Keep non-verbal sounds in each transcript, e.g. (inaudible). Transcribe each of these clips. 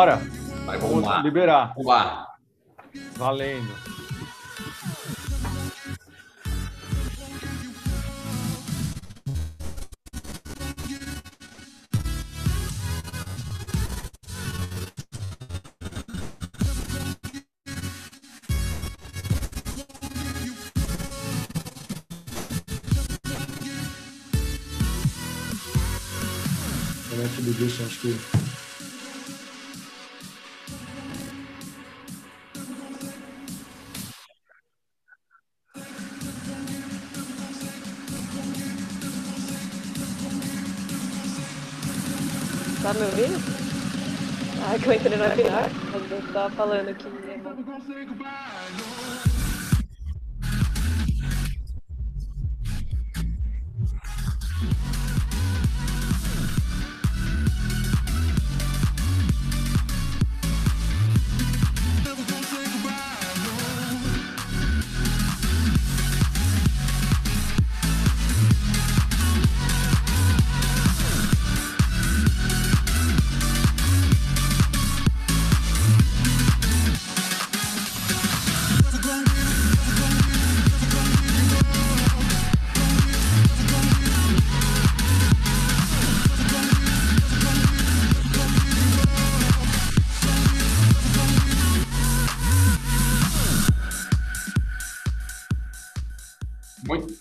Bora. Vai, vamos lá. liberar. Vamos lá. Valendo. Parece do Gilson, acho que Me ouvindo? Ah, que eu entrei na final, mas eu tava falando que.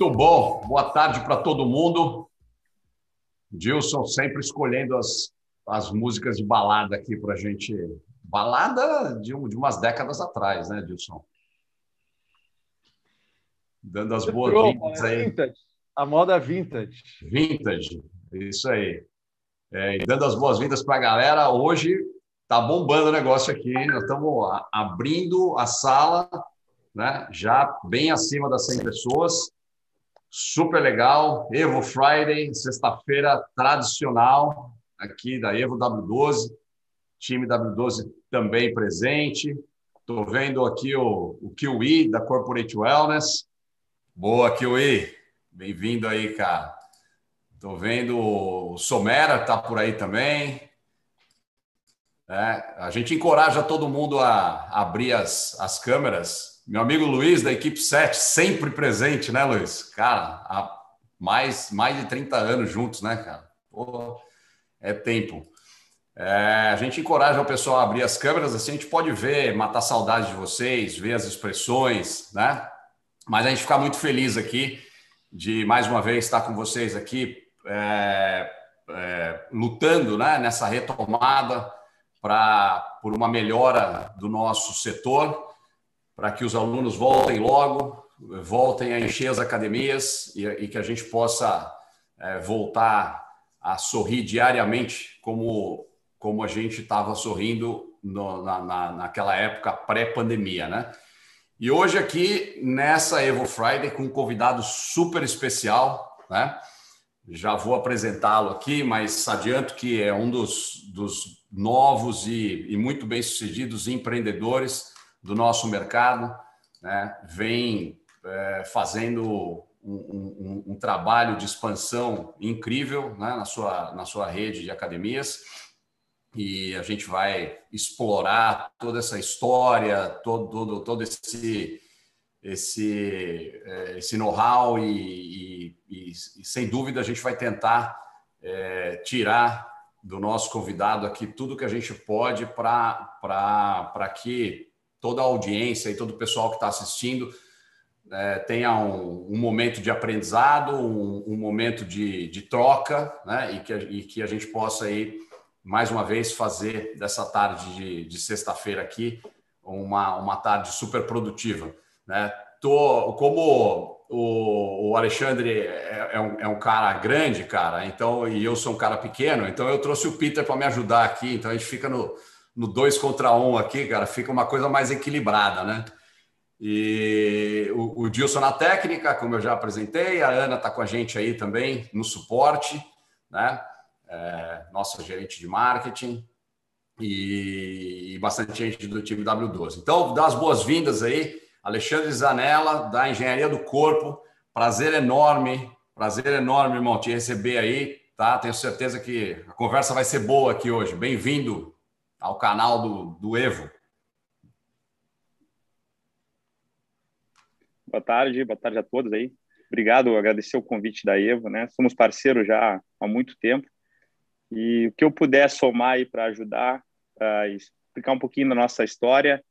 Muito bom. Boa tarde para todo mundo. Dilson sempre escolhendo as, as músicas de balada aqui para a gente. Balada de, de umas décadas atrás, né, Dilson? Dando as boas-vindas aí. Vintage. A moda vintage. Vintage, isso aí. É, e dando as boas-vindas para a galera. Hoje tá bombando o negócio aqui. Nós estamos abrindo a sala, né? já bem acima das 100 pessoas super legal. Evo Friday, sexta-feira tradicional aqui da Evo W12. Time W12 também presente. Estou vendo aqui o, o Kiwi da Corporate Wellness. Boa, Kiwi. Bem-vindo aí, cara. Estou vendo o Somera tá por aí também. É, a gente encoraja todo mundo a abrir as, as câmeras meu amigo Luiz, da equipe 7, sempre presente, né, Luiz? Cara, há mais, mais de 30 anos juntos, né, cara? Pô, é tempo. É, a gente encoraja o pessoal a abrir as câmeras, assim a gente pode ver, matar saudade de vocês, ver as expressões, né? Mas a gente fica muito feliz aqui de mais uma vez estar com vocês aqui, é, é, lutando né, nessa retomada para por uma melhora do nosso setor para que os alunos voltem logo, voltem a encher as academias e, e que a gente possa é, voltar a sorrir diariamente como, como a gente estava sorrindo no, na, na, naquela época pré-pandemia, né? E hoje aqui nessa Evo Friday com um convidado super especial, né? Já vou apresentá-lo aqui, mas adianto que é um dos, dos novos e, e muito bem-sucedidos empreendedores do nosso mercado, né? vem é, fazendo um, um, um, trabalho de expansão incrível né? na, sua, na sua rede de academias. E a gente vai explorar toda essa história, todo, todo, todo esse, esse, é, esse know-how e, e, e, sem dúvida, a gente vai tentar é, tirar do nosso convidado aqui tudo que a gente pode para que toda a audiência e todo o pessoal que está assistindo é, tenha um, um, momento de aprendizado, um, um momento de, de, troca, né? E que, e que a gente possa aí, mais uma vez, fazer dessa tarde de, de sexta-feira aqui uma, uma tarde super produtiva. Né? Tô, como o, o Alexandre é, é, um, é um cara grande, cara, então e eu sou um cara pequeno, então eu trouxe o Peter para me ajudar aqui, então a gente fica no, no dois contra um aqui, cara, fica uma coisa mais equilibrada, né? E o, o Dilson na técnica, como eu já apresentei, a Ana está com a gente aí também no suporte, né? É, nossa gerente de marketing e, e bastante gente do time W12. Então, dá as boas-vindas aí, Alexandre Zanella, da Engenharia do Corpo. Prazer enorme, prazer enorme, irmão, te receber aí, tá? Tenho certeza que a conversa vai ser boa aqui hoje. Bem-vindo ao canal do, do Evo. Boa tarde, boa tarde a todos aí. Obrigado, agradecer o convite da Evo, né? Somos parceiros já há muito tempo e o que eu puder somar aí para ajudar a explicar um pouquinho da nossa história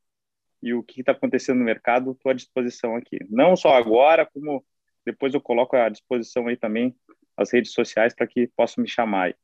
e o que está acontecendo no mercado, estou à disposição aqui. Não só agora, como depois eu coloco à disposição aí também as redes sociais para que possam me chamar aí.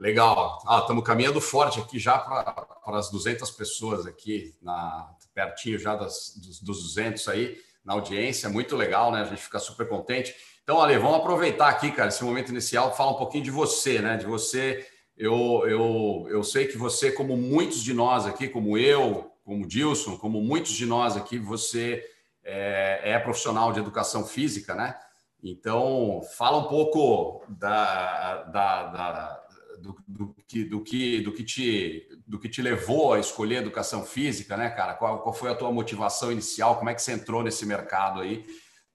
Legal. Ah, estamos caminhando forte aqui já para as 200 pessoas aqui, na, pertinho já das, dos, dos 200 aí na audiência. Muito legal, né? A gente fica super contente. Então, Ale, vamos aproveitar aqui, cara, esse momento inicial, falar um pouquinho de você, né? De você. Eu, eu, eu sei que você, como muitos de nós aqui, como eu, como Dilson, como muitos de nós aqui, você é, é profissional de educação física, né? Então, fala um pouco da, da, da do, do, que, do, que, do, que te, do que te levou a escolher educação física, né, cara? Qual, qual foi a tua motivação inicial? Como é que você entrou nesse mercado aí?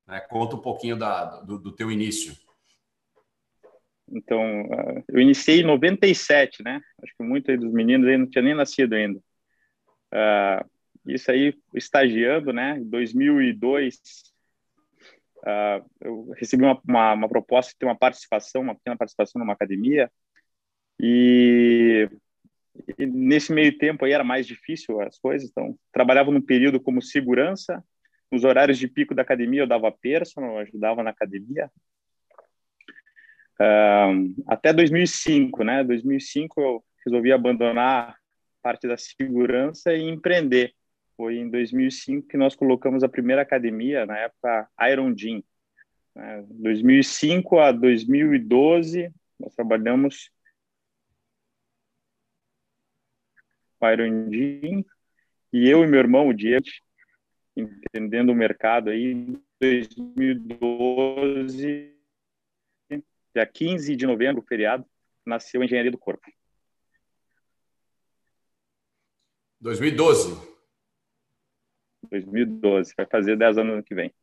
Né? Conta um pouquinho da, do, do teu início. Então, uh, eu iniciei em 97, né? Acho que muitos dos meninos aí não tinha nem nascido ainda. Uh, isso aí, estagiando, né? Em 2002, uh, eu recebi uma, uma, uma, proposta de ter uma participação, uma pequena participação numa academia. E, e, nesse meio tempo aí era mais difícil as coisas. Então, trabalhava num período como segurança. Nos horários de pico da academia, eu dava personal, ajudava na academia. Uh, até 2005, né? 2005 eu resolvi abandonar parte da segurança e empreender. Foi em 2005 que nós colocamos a primeira academia, na época Iron Gym. 2005 a 2012, nós trabalhamos Gym, e eu e meu irmão, o Diego, entendendo o mercado aí, em 2012, dia 15 de novembro, feriado, nasceu a Engenharia do Corpo. 2012. 2012, vai fazer 10 anos no que vem.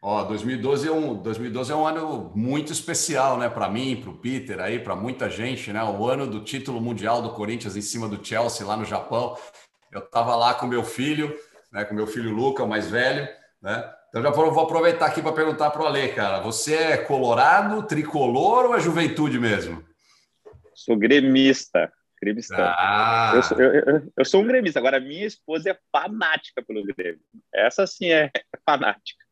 Ó, 2012 é um 2012 é um ano muito especial, né, para mim, para o Peter, aí, para muita gente, né? O ano do título mundial do Corinthians em cima do Chelsea lá no Japão. Eu estava lá com meu filho, né, com meu filho Luca, o mais velho, né? Então já vou aproveitar aqui para perguntar para o Ale, cara, você é colorado, tricolor ou é juventude mesmo? Sou gremista. Gremista. Ah. Eu, sou, eu, eu, sou um gremista. Agora, minha esposa é fanática pelo Grêmio. Essa sim é fanática.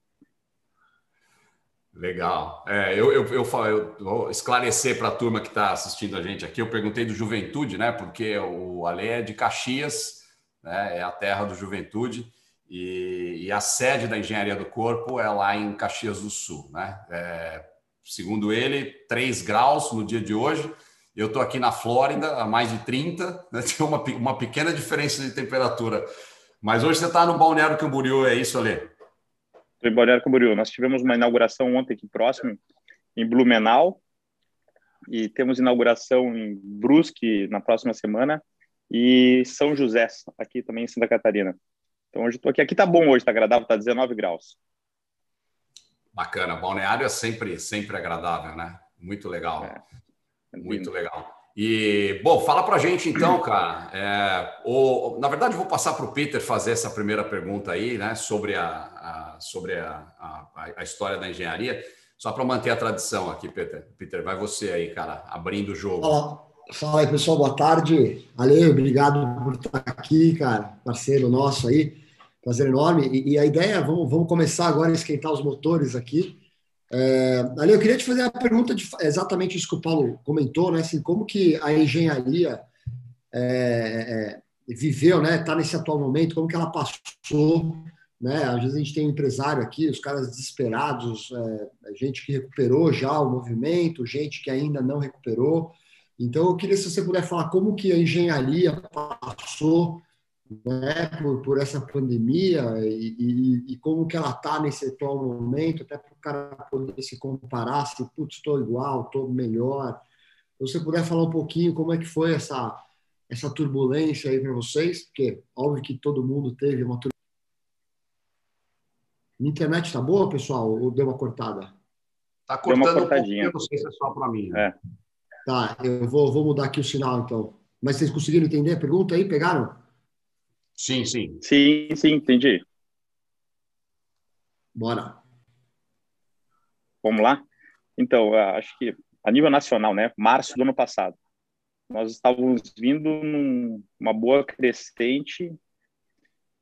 Legal. É, eu, eu, eu, eu, vou esclarecer para a turma que está assistindo a gente aqui. Eu perguntei do Juventude, né? Porque o Ale é de Caxias, né? É a terra do Juventude. E, e a sede da Engenharia do Corpo é lá em Caxias do Sul, né? É, segundo ele, 3 graus no dia de hoje. Eu estou aqui na Flórida, a mais de 30, né? (laughs) tem uma, uma pequena diferença de temperatura. Mas hoje você está no Balneário Camboriú, é isso, Ale? Em Balneário Camboriú. Nós tivemos uma inauguração ontem aqui próximo, em Blumenau, e temos inauguração em Brusque na próxima semana, e São José, aqui também em Santa Catarina. Então hoje estou aqui. Aqui está bom hoje, está agradável, está 19 graus. Bacana. Balneário é sempre, sempre agradável, né? Muito legal. É. Muito legal. E, bom, fala para a gente então, cara. É, na verdade, vou passar para o Peter fazer essa primeira pergunta aí, né, sobre a, a sobre a, a, a, história da engenharia, só para manter a tradição aqui, Peter. Peter, vai você aí, cara, abrindo o jogo. Fala, fala aí, pessoal, boa tarde. Ale, obrigado por estar aqui, cara, parceiro nosso aí. Prazer enorme. E, e a ideia, vamos, vamos começar agora a esquentar os motores aqui. É, eu queria te fazer a pergunta de exatamente isso que o Paulo comentou, né? Assim, como que a engenharia é, é, viveu, né? Está nesse atual momento, como que ela passou, né? Às vezes a gente tem um empresário aqui, os caras desesperados, é, gente que recuperou já o movimento, gente que ainda não recuperou. Então eu queria se você puder falar como que a engenharia passou né, por, por essa pandemia e, e, e como que ela está nesse atual momento, até para o cara poder se comparar, se, putz, estou igual, estou melhor. Se você puder falar um pouquinho como é que foi essa, essa turbulência aí para vocês, porque óbvio que todo mundo teve uma turbulência. Minha internet está boa, pessoal, ou deu uma cortada? Está cortando deu uma cortadinha. Um não sei se é só para mim. Né? É. Tá, eu vou, vou mudar aqui o sinal, então. Mas vocês conseguiram entender a pergunta aí? Pegaram? Sim, sim. Sim, sim, entendi. Bora. Vamos lá? Então, acho que a nível nacional, né, março do ano passado, nós estávamos vindo numa boa crescente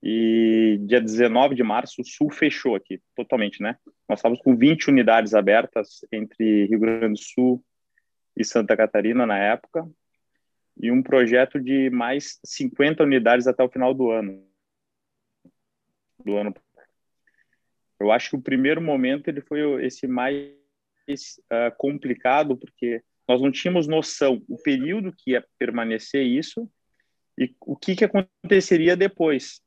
e dia 19 de março o Sul fechou aqui totalmente, né? Nós estávamos com 20 unidades abertas entre Rio Grande do Sul e Santa Catarina na época e um projeto de mais 50 unidades até o final do ano. Do ano. Eu acho que o primeiro momento ele foi esse mais uh, complicado porque nós não tínhamos noção o período que ia permanecer isso e o que, que aconteceria depois.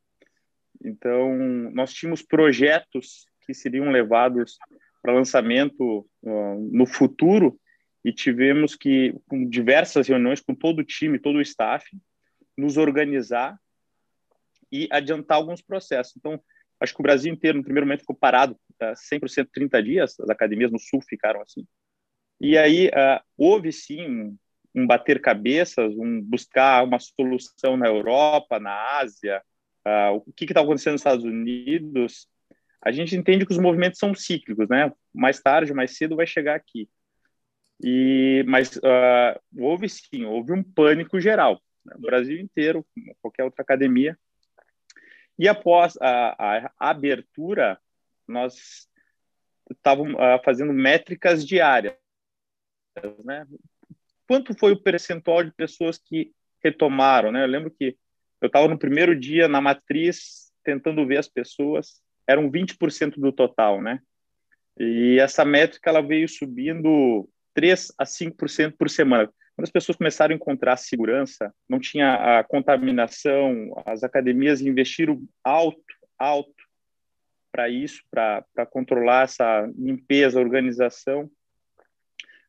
Então, nós tínhamos projetos que seriam levados para lançamento uh, no futuro e tivemos que, com diversas reuniões com todo o time, todo o staff, nos organizar e adiantar alguns processos. Então, acho que o Brasil inteiro, no primeiro momento, ficou parado uh, 100% 30 dias, as academias no Sul ficaram assim. E aí uh, houve sim um, um, bater cabeças, um buscar uma solução na Europa, na Ásia, uh, o que está acontecendo nos Estados Unidos. A gente entende que os movimentos são cíclicos, né? Mais tarde, mais cedo vai chegar aqui. E mas uh, houve sim, houve um pânico geral, né? o Brasil inteiro, qualquer outra academia. E após a, a abertura, nós estávamos fazendo métricas diárias né? Quanto foi o percentual de pessoas que retomaram, né? Eu lembro que eu estava no primeiro dia na matriz tentando ver as pessoas, eram 20% do total, né? E essa métrica ela veio subindo 3 a 5% por semana. Quando as pessoas começaram a encontrar segurança, não tinha a contaminação, as academias investiram alto, alto para isso, para controlar essa limpeza, organização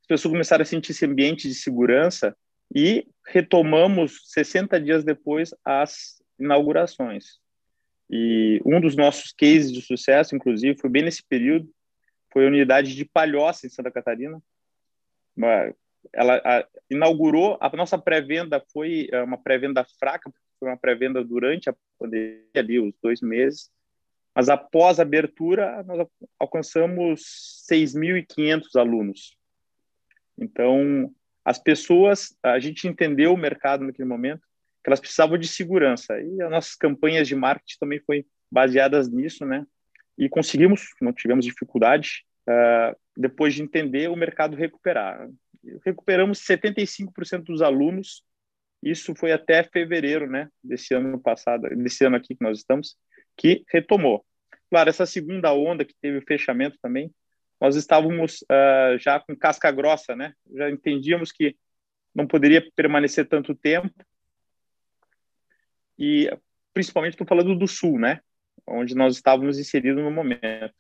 pessoas começaram a sentir esse ambiente de segurança e retomamos 60 dias depois as inaugurações. E um dos nossos cases de sucesso, inclusive, foi bem nesse período, foi a unidade de Palhoça, em Santa Catarina. Ela a, inaugurou, a nossa pré-venda foi é, uma pré-venda fraca, foi uma pré-venda durante a pandemia, ali, os dois meses, mas após a abertura, nós alcançamos 6.500 alunos. Então, as pessoas, a gente entendeu o mercado naquele momento, que elas precisavam de segurança. E as nossas campanhas de marketing também foi baseadas nisso, né? E conseguimos, não tivemos dificuldade, uh, depois de entender o mercado recuperar. Recuperamos 75% dos alunos, isso foi até fevereiro, né, desse ano passado, desse ano aqui que nós estamos, que retomou. Claro, essa segunda onda que teve o fechamento também, nós estávamos uh, já com casca grossa, né? Já entendíamos que não poderia permanecer tanto tempo. E principalmente estou falando do sul, né? Onde nós estávamos inseridos no momento.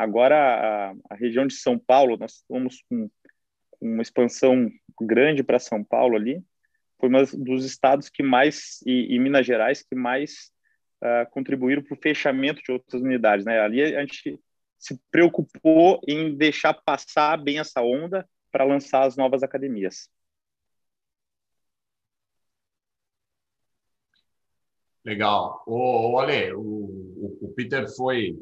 Agora a, a região de São Paulo, nós estamos com, uma expansão grande para São Paulo ali. Foi um dos estados que mais e, e Minas Gerais que mais uh, contribuíram para o fechamento de outras unidades, né? Ali a gente se preocupou em deixar passar bem essa onda para lançar as novas academias. Legal. O, o Ale, o, o, Peter foi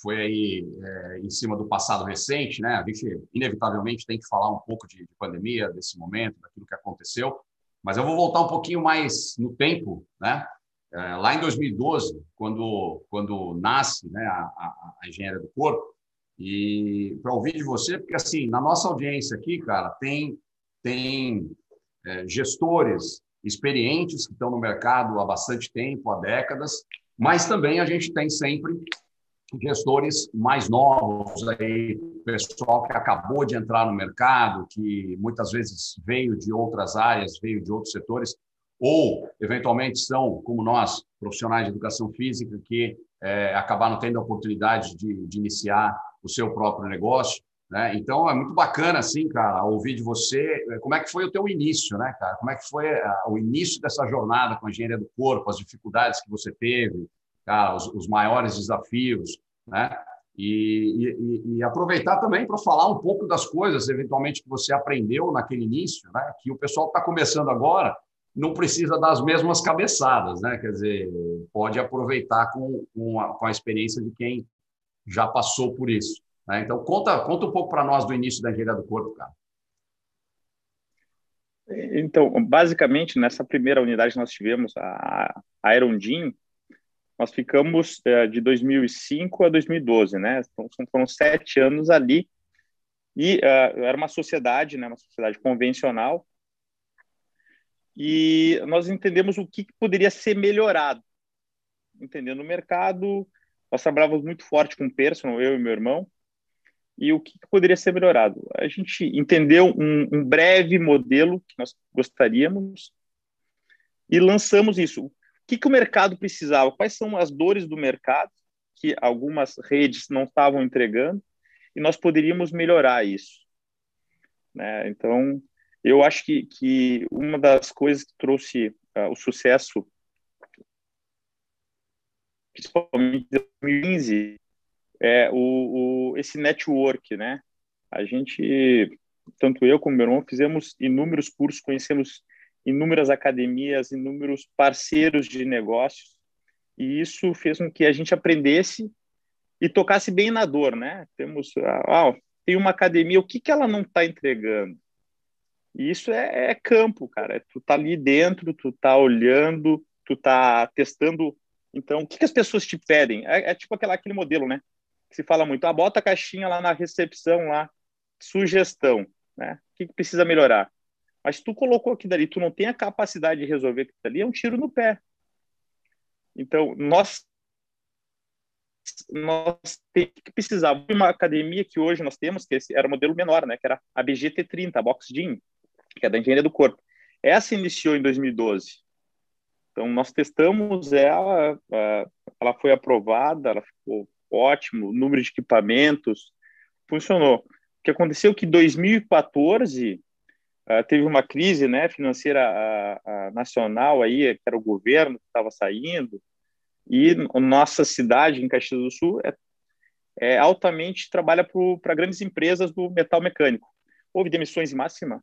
foi aí é, em cima do passado recente, né? A gente inevitavelmente tem que falar um pouco de, de, pandemia, desse momento, daquilo que aconteceu. Mas eu vou voltar um pouquinho mais no tempo, né? É, lá em 2012, quando, quando nasce né, a, a, a engenharia do corpo, e para ouvir de você, porque assim, na nossa audiência aqui, cara, tem, tem é, gestores experientes que estão no mercado há bastante tempo, há décadas, mas também a gente tem sempre gestores mais novos aí, pessoal que acabou de entrar no mercado, que muitas vezes veio de outras áreas, veio de outros setores, ou eventualmente são, como nós, profissionais de educação física, que é, acabaram tendo a oportunidade de, de, iniciar o seu próprio negócio. Né? Então, é muito bacana, assim, cara, ouvir de você é, como é que foi o teu início, né, cara? Como é que foi a, o início dessa jornada com a engenharia do corpo, as dificuldades que você teve, cara, os, os maiores desafios, né? E, e, e, aproveitar também para falar um pouco das coisas, eventualmente, que você aprendeu naquele início, né? que o pessoal está começando agora não precisa das mesmas cabeçadas, né? Quer dizer, pode aproveitar com, com, a, com a experiência de quem já passou por isso. Né? Então, conta, conta um pouco para nós do início da engenharia do corpo, cara. Então, basicamente, nessa primeira unidade nós tivemos, a, a nós ficamos é, de 2005 a 2012, né? Então, foram sete anos ali. E uh, era uma sociedade, né? Uma sociedade convencional. E nós entendemos o que, que poderia ser melhorado. Entendendo o mercado, nós trabalhávamos muito forte com o personal, eu e meu irmão, e o que, que poderia ser melhorado. A gente entendeu um, um breve modelo que nós gostaríamos e lançamos isso que, que o mercado precisava? Quais são as dores do mercado que algumas redes não estavam entregando e nós poderíamos melhorar isso? Né? Então, eu acho que, que uma das coisas que trouxe uh, o sucesso, principalmente em 2015, é o, o, esse network, né? A gente, tanto eu como meu irmão, fizemos inúmeros cursos, conhecemos inúmeras academias, inúmeros parceiros de negócios, e isso fez com que a gente aprendesse e tocasse bem na dor, né? Temos, ah, tem uma academia, o que, que ela não está entregando? E isso é, é, campo, cara. É, tu tá ali dentro, tu tá olhando, tu tá testando. Então, o que, que as pessoas te pedem? É, é tipo aquela, aquele modelo, né? Que se fala muito, ah, bota a caixinha lá na recepção, lá, sugestão, né? O que, que precisa melhorar? Mas tu colocou aqui dali, tu não tem a capacidade de resolver aquilo dali, é um tiro no pé. Então, nós nós que precisava de uma academia que hoje nós temos, que era o modelo menor, né, que era a BGT30, a Box Gym, que é da engenharia do corpo. Essa iniciou em 2012. Então, nós testamos ela, ela foi aprovada, ela ficou ótimo, número de equipamentos, funcionou. O que aconteceu é que em 2014 Uh, teve uma crise né, financeira nacional aí, que era o governo que estava saindo, e nossa cidade, em Caxias do Sul, é, é altamente trabalha para grandes empresas do metal mecânico. Houve demissões em máxima?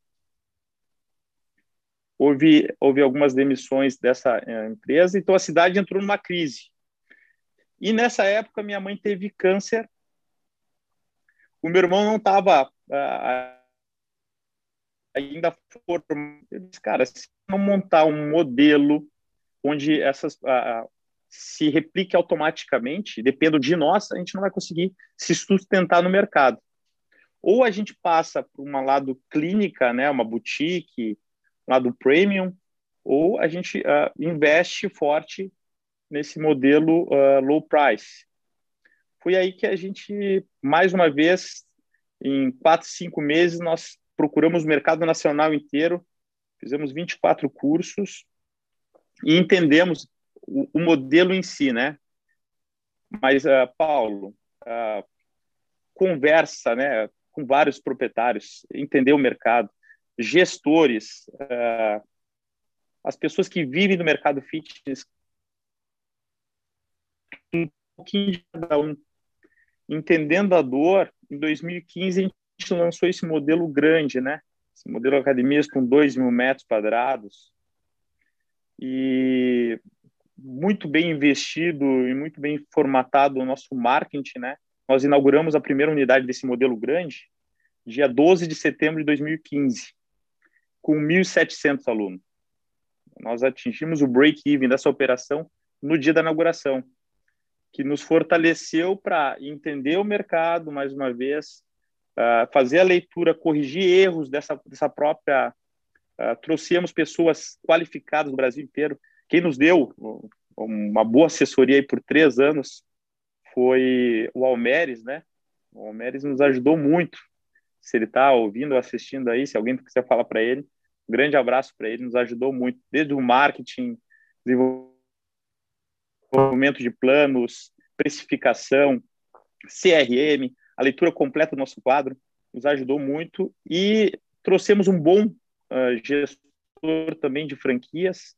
Houve, houve algumas demissões dessa uh, empresa, então a cidade entrou numa crise. E nessa época, minha mãe teve câncer. O meu irmão não estava ainda for, cara, se não montar um modelo onde essas se replique automaticamente, dependendo de nós, a gente não vai conseguir se sustentar no mercado. Ou a gente passa para um lado clínica, né, uma boutique, um lado premium, ou a gente uh, investe forte nesse modelo uh, low price. Foi aí que a gente, mais uma vez, em quatro, cinco meses, nós procuramos o mercado nacional inteiro, fizemos 24 cursos e entendemos o, o modelo em si, né? Mas, uh, Paulo, uh, conversa né, com vários proprietários, entender o mercado, gestores, uh, as pessoas que vivem no mercado fitness, um pouquinho de cada um, entendendo a dor, em 2015 a gente lançou esse modelo grande, né? Esse modelo academias com 2 mil metros quadrados e muito bem investido e muito bem formatado o nosso marketing, né? Nós inauguramos a primeira unidade desse modelo grande dia 12 de setembro de 2015, com 1.700 alunos. Nós atingimos o break-even dessa operação no dia da inauguração, que nos fortaleceu para entender o mercado, mais uma vez, uh, fazer a leitura, corrigir erros dessa, dessa própria. Uh, trouxemos pessoas qualificadas do Brasil inteiro. Quem nos deu uma boa assessoria aí por três anos foi o Almeres, né? O Almeres nos ajudou muito. Se ele está ouvindo ou assistindo aí, se alguém quiser falar para ele, um grande abraço para ele, nos ajudou muito, desde o marketing, desenvolvimento de planos, precificação, CRM, a leitura completa do nosso quadro nos ajudou muito e trouxemos um bom uh, gestor também de franquias,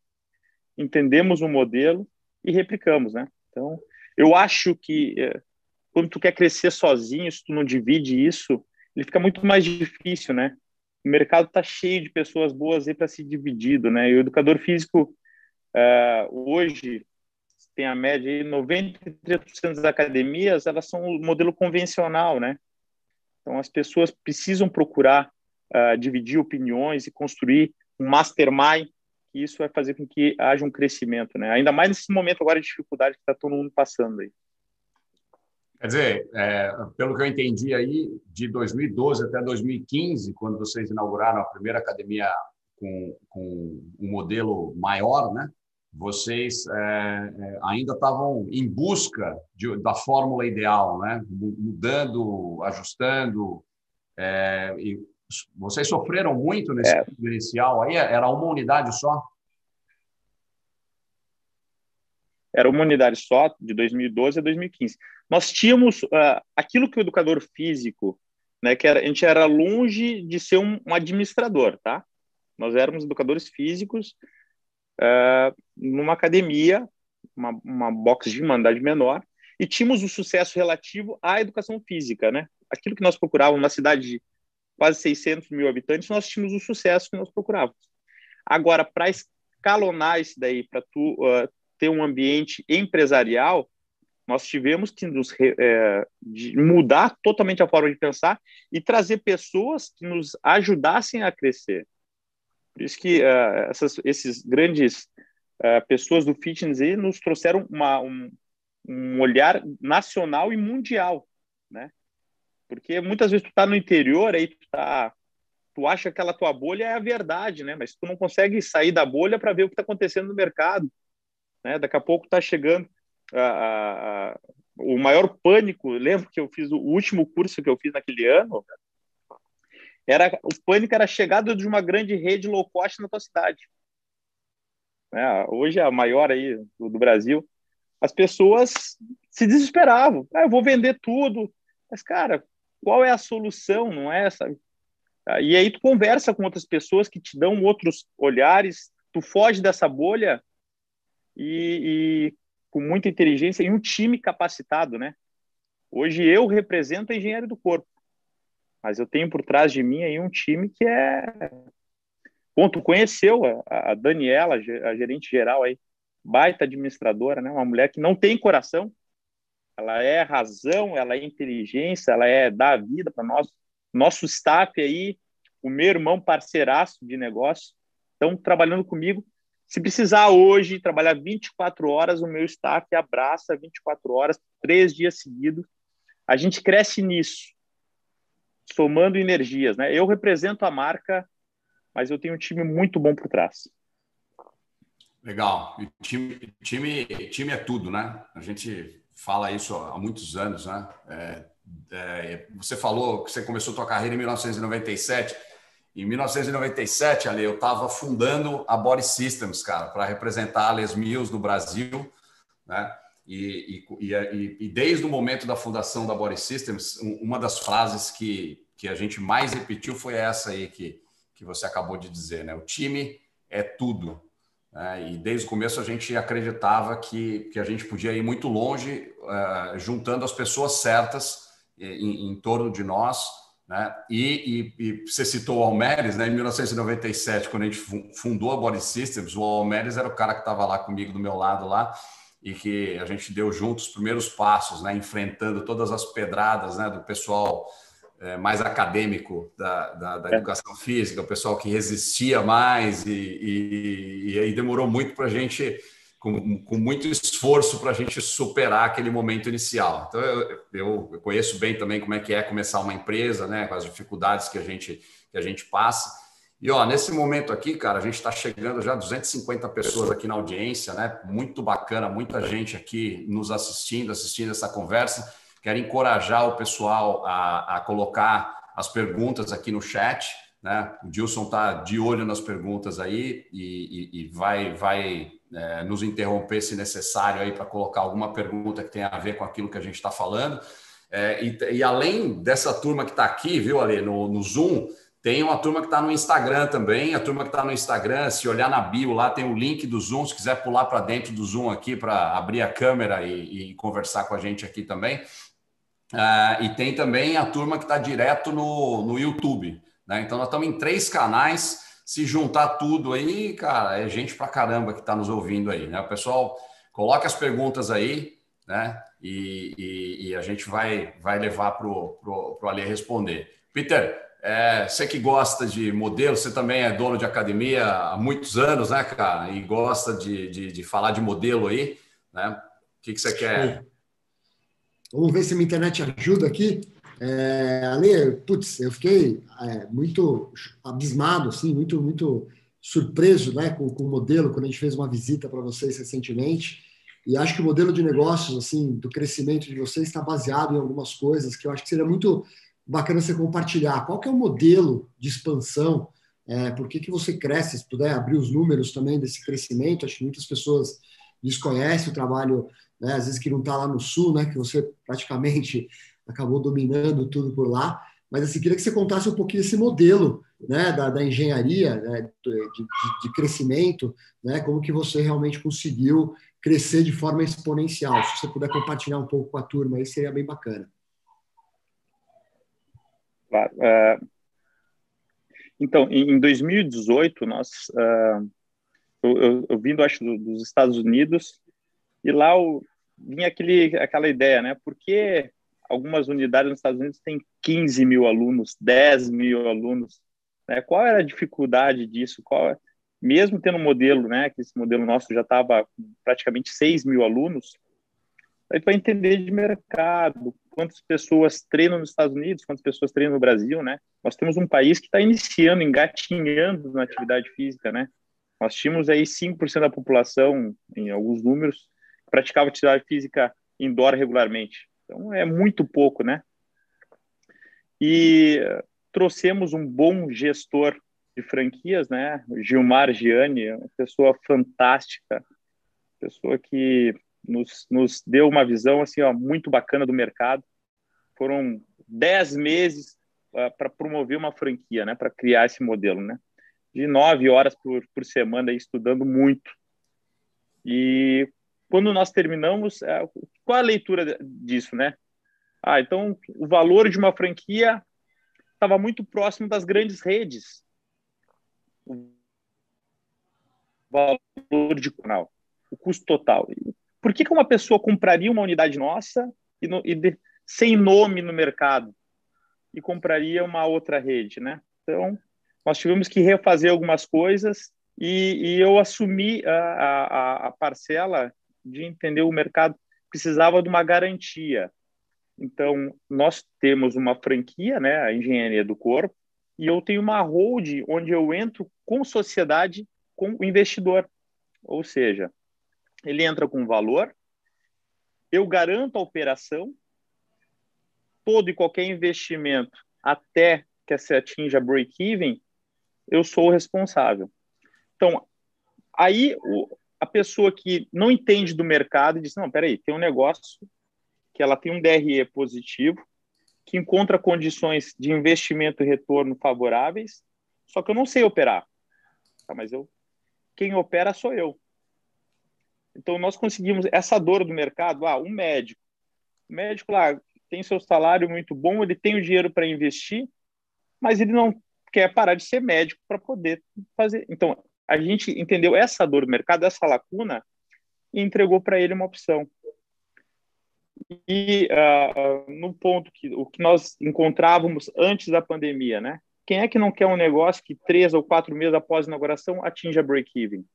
entendemos o modelo e replicamos, né? Então, eu acho que uh, quando tu quer crescer sozinho, se tu não divide isso, ele fica muito mais difícil, né? o mercado está cheio de pessoas boas aí para ser dividido, né? E o educador físico uh, hoje tem a média aí 93% das academias elas são o modelo convencional, né? Então as pessoas precisam procurar uh, dividir opiniões e construir um mastermind que isso vai fazer com que haja um crescimento, né? Ainda mais nesse momento agora de dificuldade que está todo mundo passando aí. Quer dizer, é, pelo que eu entendi aí, de 2012 até 2015, quando vocês inauguraram a primeira academia com, com um modelo maior, né? Vocês é, é ainda estavam em busca de, da fórmula ideal, né? Mudando, ajustando. É, e vocês sofreram muito nesse é. inicial aí? Era uma unidade só? Era uma unidade só, de 2012 a 2015. Nós tínhamos uh, aquilo que o educador físico, né, que era, a gente era longe de ser um, um administrador, tá? Nós éramos educadores físicos uh, numa academia, uma, uma box de mandade menor, e tínhamos o sucesso relativo à educação física, né? Aquilo que nós procurávamos, uma cidade de quase 600 mil habitantes, nós tínhamos o sucesso que nós procurávamos. Agora, para escalonar isso daí, para tu uh, ter um ambiente empresarial, nós tivemos que nos é, mudar totalmente a forma de pensar e trazer pessoas que nos ajudassem a crescer. Por isso que uh, essas, esses grandes uh, pessoas do fitness aí nos trouxeram uma, um, um olhar nacional e mundial, né? Porque muitas vezes tu está no interior, aí tu tá, tu acha que aquela tua bolha é a verdade, né? Mas tu não consegue sair da bolha para ver o que está acontecendo no mercado, né? Daqui a pouco está chegando a, a, o maior pânico. Lembro que eu fiz o último curso que eu fiz naquele ano. Era o pânico era a chegada de uma grande rede low cost na tua cidade. É, hoje é a maior aí do, do Brasil. As pessoas se desesperavam. Ah, eu vou vender tudo. Mas, cara, qual é a solução, não é, sabe? Ah, e aí tu conversa com outras pessoas que te dão outros olhares, tu foge dessa bolha e, e com muita inteligência e um time capacitado, né? Hoje eu represento a engenharia do corpo, mas eu tenho por trás de mim aí um time que é... Bom, tu conheceu a, a Daniela, a gerente geral aí, baita administradora, né? Uma mulher que não tem coração, ela é razão, ela é inteligência, ela é dar vida para nós. Nosso staff aí, o meu irmão parceiraço de negócio, estão trabalhando comigo. Se precisar hoje trabalhar 24 horas, o meu staff abraça 24 horas, três dias seguidos. A gente cresce nisso, somando energias. Né? Eu represento a marca, mas eu tenho um time muito bom por trás. Legal. time, time, time é tudo, né? A gente fala isso há muitos anos, né? É, é, você falou que você começou sua carreira em 1997. Em 1997, ali, eu estava fundando a Body Systems, cara, para representar a Les Mills no Brasil, né? E, e, e, e, desde o momento da fundação da Body Systems, uma das frases que, que a gente mais repetiu foi essa aí que, que você acabou de dizer, né? O time é tudo. É, e desde o começo a gente acreditava que, que a gente podia ir muito longe, uh, juntando as pessoas certas em, em torno de nós. Né? E, e, e, você citou o Almeres, né? em 1997, quando a gente fundou a Body Systems, o Almeres era o cara que estava lá comigo do meu lado lá e que a gente deu juntos os primeiros passos, né? enfrentando todas as pedradas né? do pessoal é, mais acadêmico da, da, da, é. educação física, o pessoal que resistia mais e, e, e aí demorou muito para a gente, com, com, muito esforço para a gente superar aquele momento inicial. Então eu, eu, conheço bem também como é que é começar uma empresa, né, com as dificuldades que a gente que a gente passa. E ó, nesse momento aqui, cara, a gente está chegando já a 250 pessoas aqui na audiência, né? Muito bacana, muita gente aqui nos assistindo, assistindo essa conversa. Quero encorajar o pessoal a, a colocar as perguntas aqui no chat. Né? O Dilson está de olho nas perguntas aí e, e, e vai, vai é, nos interromper se necessário aí para colocar alguma pergunta que tenha a ver com aquilo que a gente está falando. É, e, e, além dessa turma que está aqui, viu, Ale, no, no Zoom, tem uma turma que está no Instagram também. A turma que está no Instagram, se olhar na bio lá, tem o link do Zoom. Se quiser pular para dentro do Zoom aqui para abrir a câmera e, e, conversar com a gente aqui também. Uh, e tem também a turma que está direto no, no YouTube. Né? Então, nós estamos em três canais. Se juntar tudo aí, cara, é gente pra caramba que está nos ouvindo aí. Né? Pessoal, coloca as perguntas aí, né? E, e, e a gente vai, vai levar para o Ali responder. Peter, é, você que gosta de modelo, você também é dono de academia há muitos anos, né, cara? E gosta de, de, de falar de modelo aí, né? O que, que você quer? Vamos ver se minha internet ajuda aqui. É, Ale, putz, eu fiquei é, muito abismado, assim, muito, muito surpreso né, com, com o modelo quando a gente fez uma visita para vocês recentemente. E acho que o modelo de negócios, assim, do crescimento de vocês está baseado em algumas coisas que eu acho que seria muito bacana você compartilhar. Qual que é o modelo de expansão? É, por que, que você cresce? Se puder abrir os números também desse crescimento, acho que muitas pessoas desconhecem o trabalho, né, às vezes que não está lá no sul, né, que você praticamente acabou dominando tudo por lá. Mas assim, queria que você contasse um pouquinho esse modelo né, da, da engenharia, né, de, de, de, crescimento, né, como que você realmente conseguiu crescer de forma exponencial. Se você puder compartilhar um pouco com a turma aí, seria bem bacana. Claro. Uh, então, em 2018, nós, uh, eu, eu, eu vindo, acho, dos Estados Unidos, e lá vinha aquele, aquela ideia, né? Por que algumas unidades nos Estados Unidos têm 15 mil alunos, 10 mil alunos? Né? Qual era a dificuldade disso? Qual, mesmo tendo um modelo, né? Que esse modelo nosso já estava praticamente 6 mil alunos, aí vai entender de mercado, quantas pessoas treinam nos Estados Unidos, quantas pessoas treinam no Brasil, né? Nós temos um país que está iniciando, engatinhando na atividade física, né? Nós tínhamos aí 5% da população, em alguns números, que praticava atividade física indoor regularmente. Então, é muito pouco, né? E trouxemos um bom gestor de franquias, né? Gilmar Gianni, uma pessoa fantástica, pessoa que nos, nos deu uma visão assim, ó, muito bacana do mercado. Foram dez meses uh, para promover uma franquia, né, para criar esse modelo, né, de nove horas por, por semana estudando muito. E quando nós terminamos, uh, qual a leitura disso, né? Ah, então o valor de uma franquia estava muito próximo das grandes redes. O valor de canal, o custo total. Por que, que uma pessoa compraria uma unidade nossa e, no, e de, sem nome no mercado e compraria uma outra rede, né? Então, nós tivemos que refazer algumas coisas e, e eu assumi a, a, a, parcela de entender o mercado precisava de uma garantia. Então, nós temos uma franquia, né, a Engenharia do Corpo, e eu tenho uma hold onde eu entro com sociedade com o investidor. Ou seja, ele entra com valor, eu garanto a operação, todo e qualquer investimento até que se atinja break-even, eu sou o responsável. Então, aí o, a pessoa que não entende do mercado diz, não, peraí, tem um negócio que ela tem um DRE positivo, que encontra condições de investimento e retorno favoráveis, só que eu não sei operar. Tá, mas eu, quem opera sou eu. Então, nós conseguimos essa dor do mercado. Ah, um médico. O médico lá tem seu salário muito bom, ele tem o dinheiro para investir, mas ele não quer parar de ser médico para poder fazer. Então, a gente entendeu essa dor do mercado, essa lacuna, e entregou para ele uma opção. E uh, no ponto que o que nós encontrávamos antes da pandemia, né? Quem é que não quer um negócio que três ou quatro meses após a inauguração atinja break-even?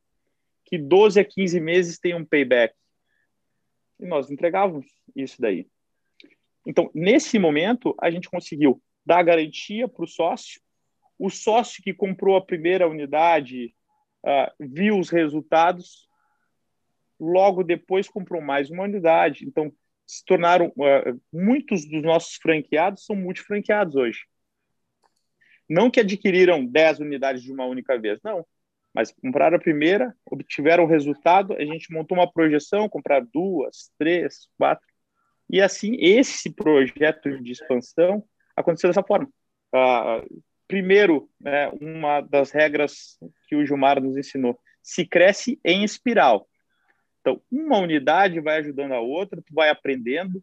Que 12 a 15 meses tem um payback. E nós entregávamos isso daí. Então, nesse momento, a gente conseguiu dar garantia para o sócio. O sócio que comprou a primeira unidade uh, viu os resultados, logo depois comprou mais uma unidade. Então, se tornaram. Uh, muitos dos nossos franqueados são multifranqueados hoje. Não que adquiriram 10 unidades de uma única vez, não mas compraram a primeira, obtiveram o resultado, a gente montou uma projeção, comprar duas, três, quatro, e assim esse projeto de expansão aconteceu dessa forma. Uh, primeiro, né, uma das regras que o Gilmar nos ensinou, se cresce em espiral. Então, uma unidade vai ajudando a outra, tu vai aprendendo,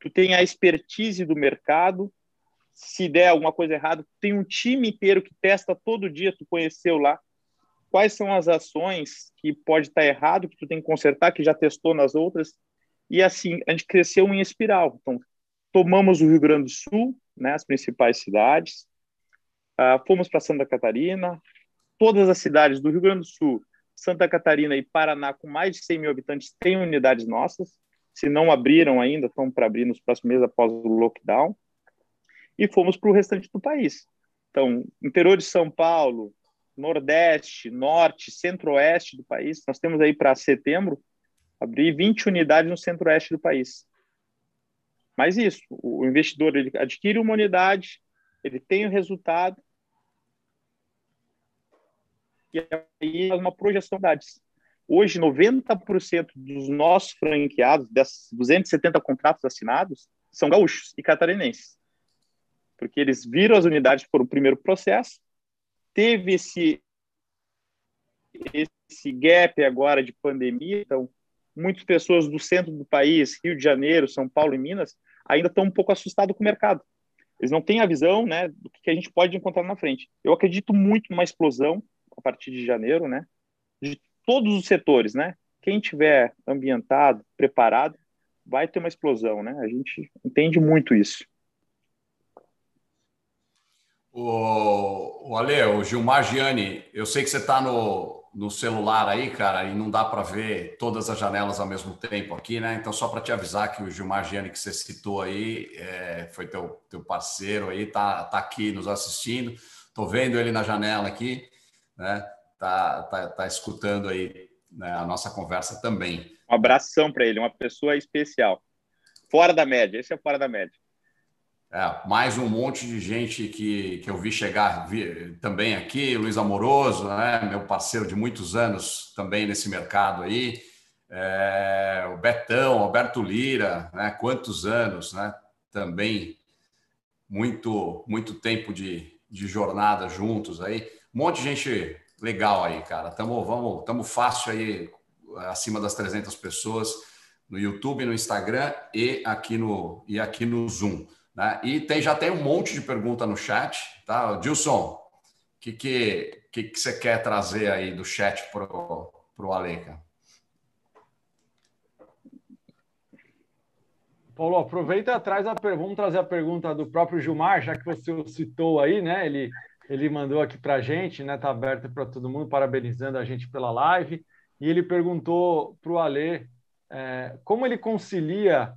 tu tem a expertise do mercado, se der alguma coisa errada, tem um time inteiro que testa todo dia, tu conheceu lá. Quais são as ações que pode estar errado, que tu tem que consertar, que já testou nas outras. E assim, a gente cresceu em espiral. Então, tomamos o Rio Grande do Sul, né, as principais cidades, uh, fomos para Santa Catarina, todas as cidades do Rio Grande do Sul, Santa Catarina e Paraná, com mais de 100 mil habitantes, têm unidades nossas. Se não abriram ainda, estão para abrir nos próximos meses após o lockdown e fomos para o restante do país. Então, interior de São Paulo, Nordeste, Norte, Centro-Oeste do país, nós temos aí para setembro abrir 20 unidades no Centro-Oeste do país. Mas isso, o investidor ele adquire uma unidade, ele tem o resultado e aí é uma projeção de. Hoje, 90% dos nossos franqueados, desses 270 contratos assinados, são gaúchos e catarinenses porque eles viram as unidades por o primeiro processo, teve esse esse gap agora de pandemia, então muitas pessoas do centro do país, Rio de Janeiro, São Paulo e Minas, ainda estão um pouco assustados com o mercado. Eles não têm a visão, né, do que a gente pode encontrar na frente. Eu acredito muito numa explosão a partir de janeiro, né, de todos os setores, né. Quem tiver ambientado, preparado, vai ter uma explosão, né. A gente entende muito isso. O, o Ale, o Gilmar Gianni, eu sei que você está no, no celular aí, cara, e não dá para ver todas as janelas ao mesmo tempo aqui, né? Então, só para te avisar que o Gilmar Gianni que você citou aí, é, foi teu, teu parceiro aí, tá, tá aqui nos assistindo. Tô vendo ele na janela aqui, né? Tá, tá, tá escutando aí né, a nossa conversa também. Um abração para ele, uma pessoa especial. Fora da média, esse é fora da média. É, mais um monte de gente que, que eu vi chegar vi, também aqui, Luiz Amoroso, né, meu parceiro de muitos anos também nesse mercado aí, é, o Betão, Alberto Lira, né, quantos anos, né, também muito muito tempo de, de jornada juntos aí, um monte de gente legal aí, cara, tamo, vamos, tamo fácil aí, acima das 300 pessoas no YouTube, no Instagram e aqui no, e aqui no Zoom. Né? E tem, já tem um monte de pergunta no chat. Tá? Dilson, o que, que, que, que você quer trazer aí do chat para o Aleca? Paulo, aproveita traz a pergunta, vamos trazer a pergunta do próprio Gilmar, já que você citou aí, né? Ele, ele mandou aqui para a gente, né? Está aberto para todo mundo, parabenizando a gente pela live. E ele perguntou para o Alê é, como ele concilia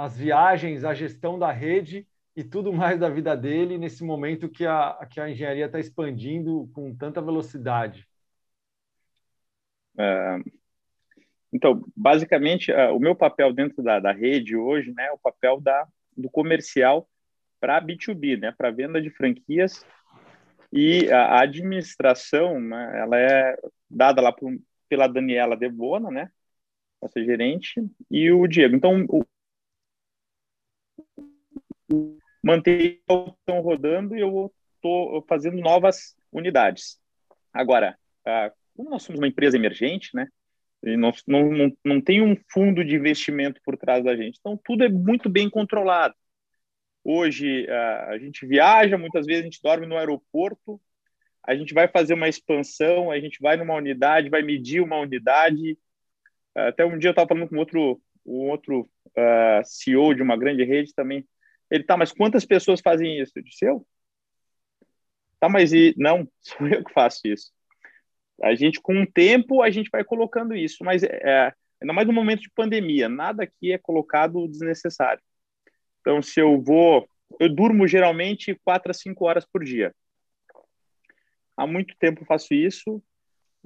as viagens, a gestão da rede e tudo mais da vida dele nesse momento que a, que a engenharia está expandindo com tanta velocidade? É, então, basicamente, uh, o meu papel dentro da, da rede hoje né, é o papel da, do comercial para B2B, né, para venda de franquias. E a administração, né, ela é dada lá por, pela Daniela Debona, né, nossa gerente, e o Diego. Então, manter estão rodando e eu estou fazendo novas unidades. Agora, ah, como nós somos uma empresa emergente, né? E não, não, não tem um fundo de investimento por trás da gente. Então, tudo é muito bem controlado. Hoje, ah, a gente viaja, muitas vezes a gente dorme no aeroporto, a gente vai fazer uma expansão, a gente vai numa unidade, vai medir uma unidade. Até um dia eu estava falando com outro, um outro uh, CEO de uma grande rede também, ele, tá, mas quantas pessoas fazem isso? Eu disse, eu? Tá, mas e, não, (laughs) sou eu que faço isso. A gente, com o tempo, a gente vai colocando isso, mas é, ainda mais no momento de pandemia, nada aqui é colocado desnecessário. Então, se eu vou, eu durmo geralmente quatro a cinco horas por dia. Há muito tempo faço isso,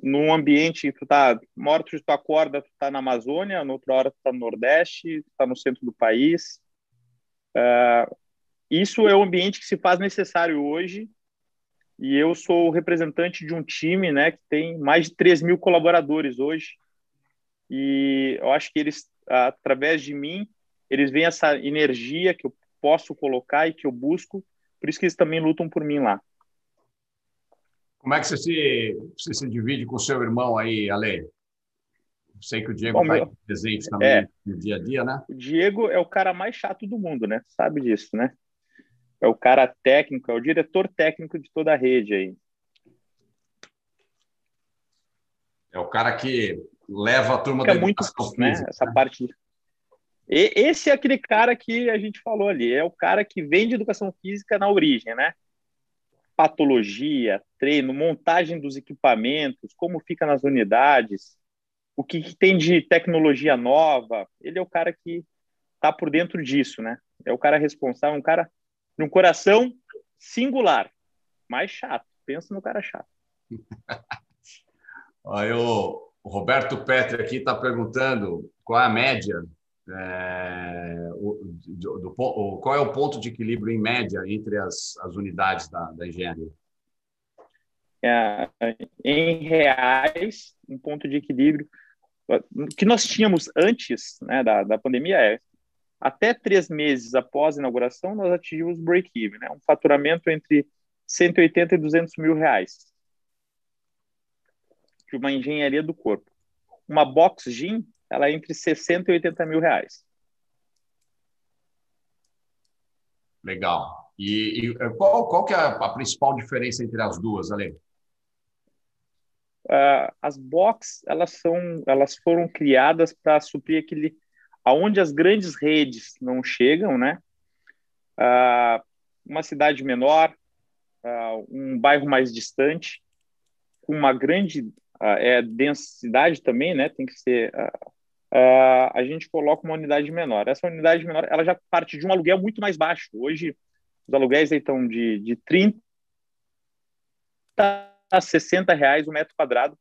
num ambiente tu tá, hora tu acorda, tu tá na Amazônia, noutra hora tu tá no Nordeste, tu tá no centro do país, Uh, isso é o ambiente que se faz necessário hoje e eu sou representante de um time né, que tem mais de 3 mil colaboradores hoje e eu acho que eles, através de mim, eles veem essa energia que eu posso colocar e que eu busco, por isso que eles também lutam por mim lá. Como é que você se, você se divide com o seu irmão aí, Ale? Sei que o Diego está meu... presente também é, no dia a dia, né? O Diego é o cara mais chato do mundo, né? Sabe disso, né? é o cara técnico, é o diretor técnico de toda a rede aí. É o cara que leva a turma Fica da muito, né, essa parte. E, esse é aquele cara que a gente falou ali, é o cara que vende educação física na origem, né? Patologia, treino, montagem dos equipamentos, como fica nas unidades, o que, tem de tecnologia nova. Ele é o cara que está por dentro disso, né? É o cara responsável, um cara de um coração singular, mais chato. Pensa no cara chato. (laughs) Aí o, Roberto Petri aqui está perguntando qual é a média, é, o, do, do, o, qual é o ponto de equilíbrio em média entre as, as unidades da, da engenharia? É, em reais, um ponto de equilíbrio. O que nós tínhamos antes né, da, da pandemia é até três meses após a inauguração, nós atingimos break-even, né? um faturamento entre 180 e 200 mil reais de uma engenharia do corpo. Uma box gym, ela é entre 60 e 80 mil reais. Legal. E, e qual, qual que é a, a, principal diferença entre as duas, Ale? Uh, as box elas são elas foram criadas para suprir aquele aonde as grandes redes não chegam, né? Uh, uma cidade menor, uh, um bairro mais distante, com uma grande é densidade também, né? Tem que ser. Uh, a gente coloca uma unidade menor. Essa unidade menor, ela já parte de um aluguel muito mais baixo. Hoje, os aluguéis estão de, de 30 a 60 reais o um metro quadrado.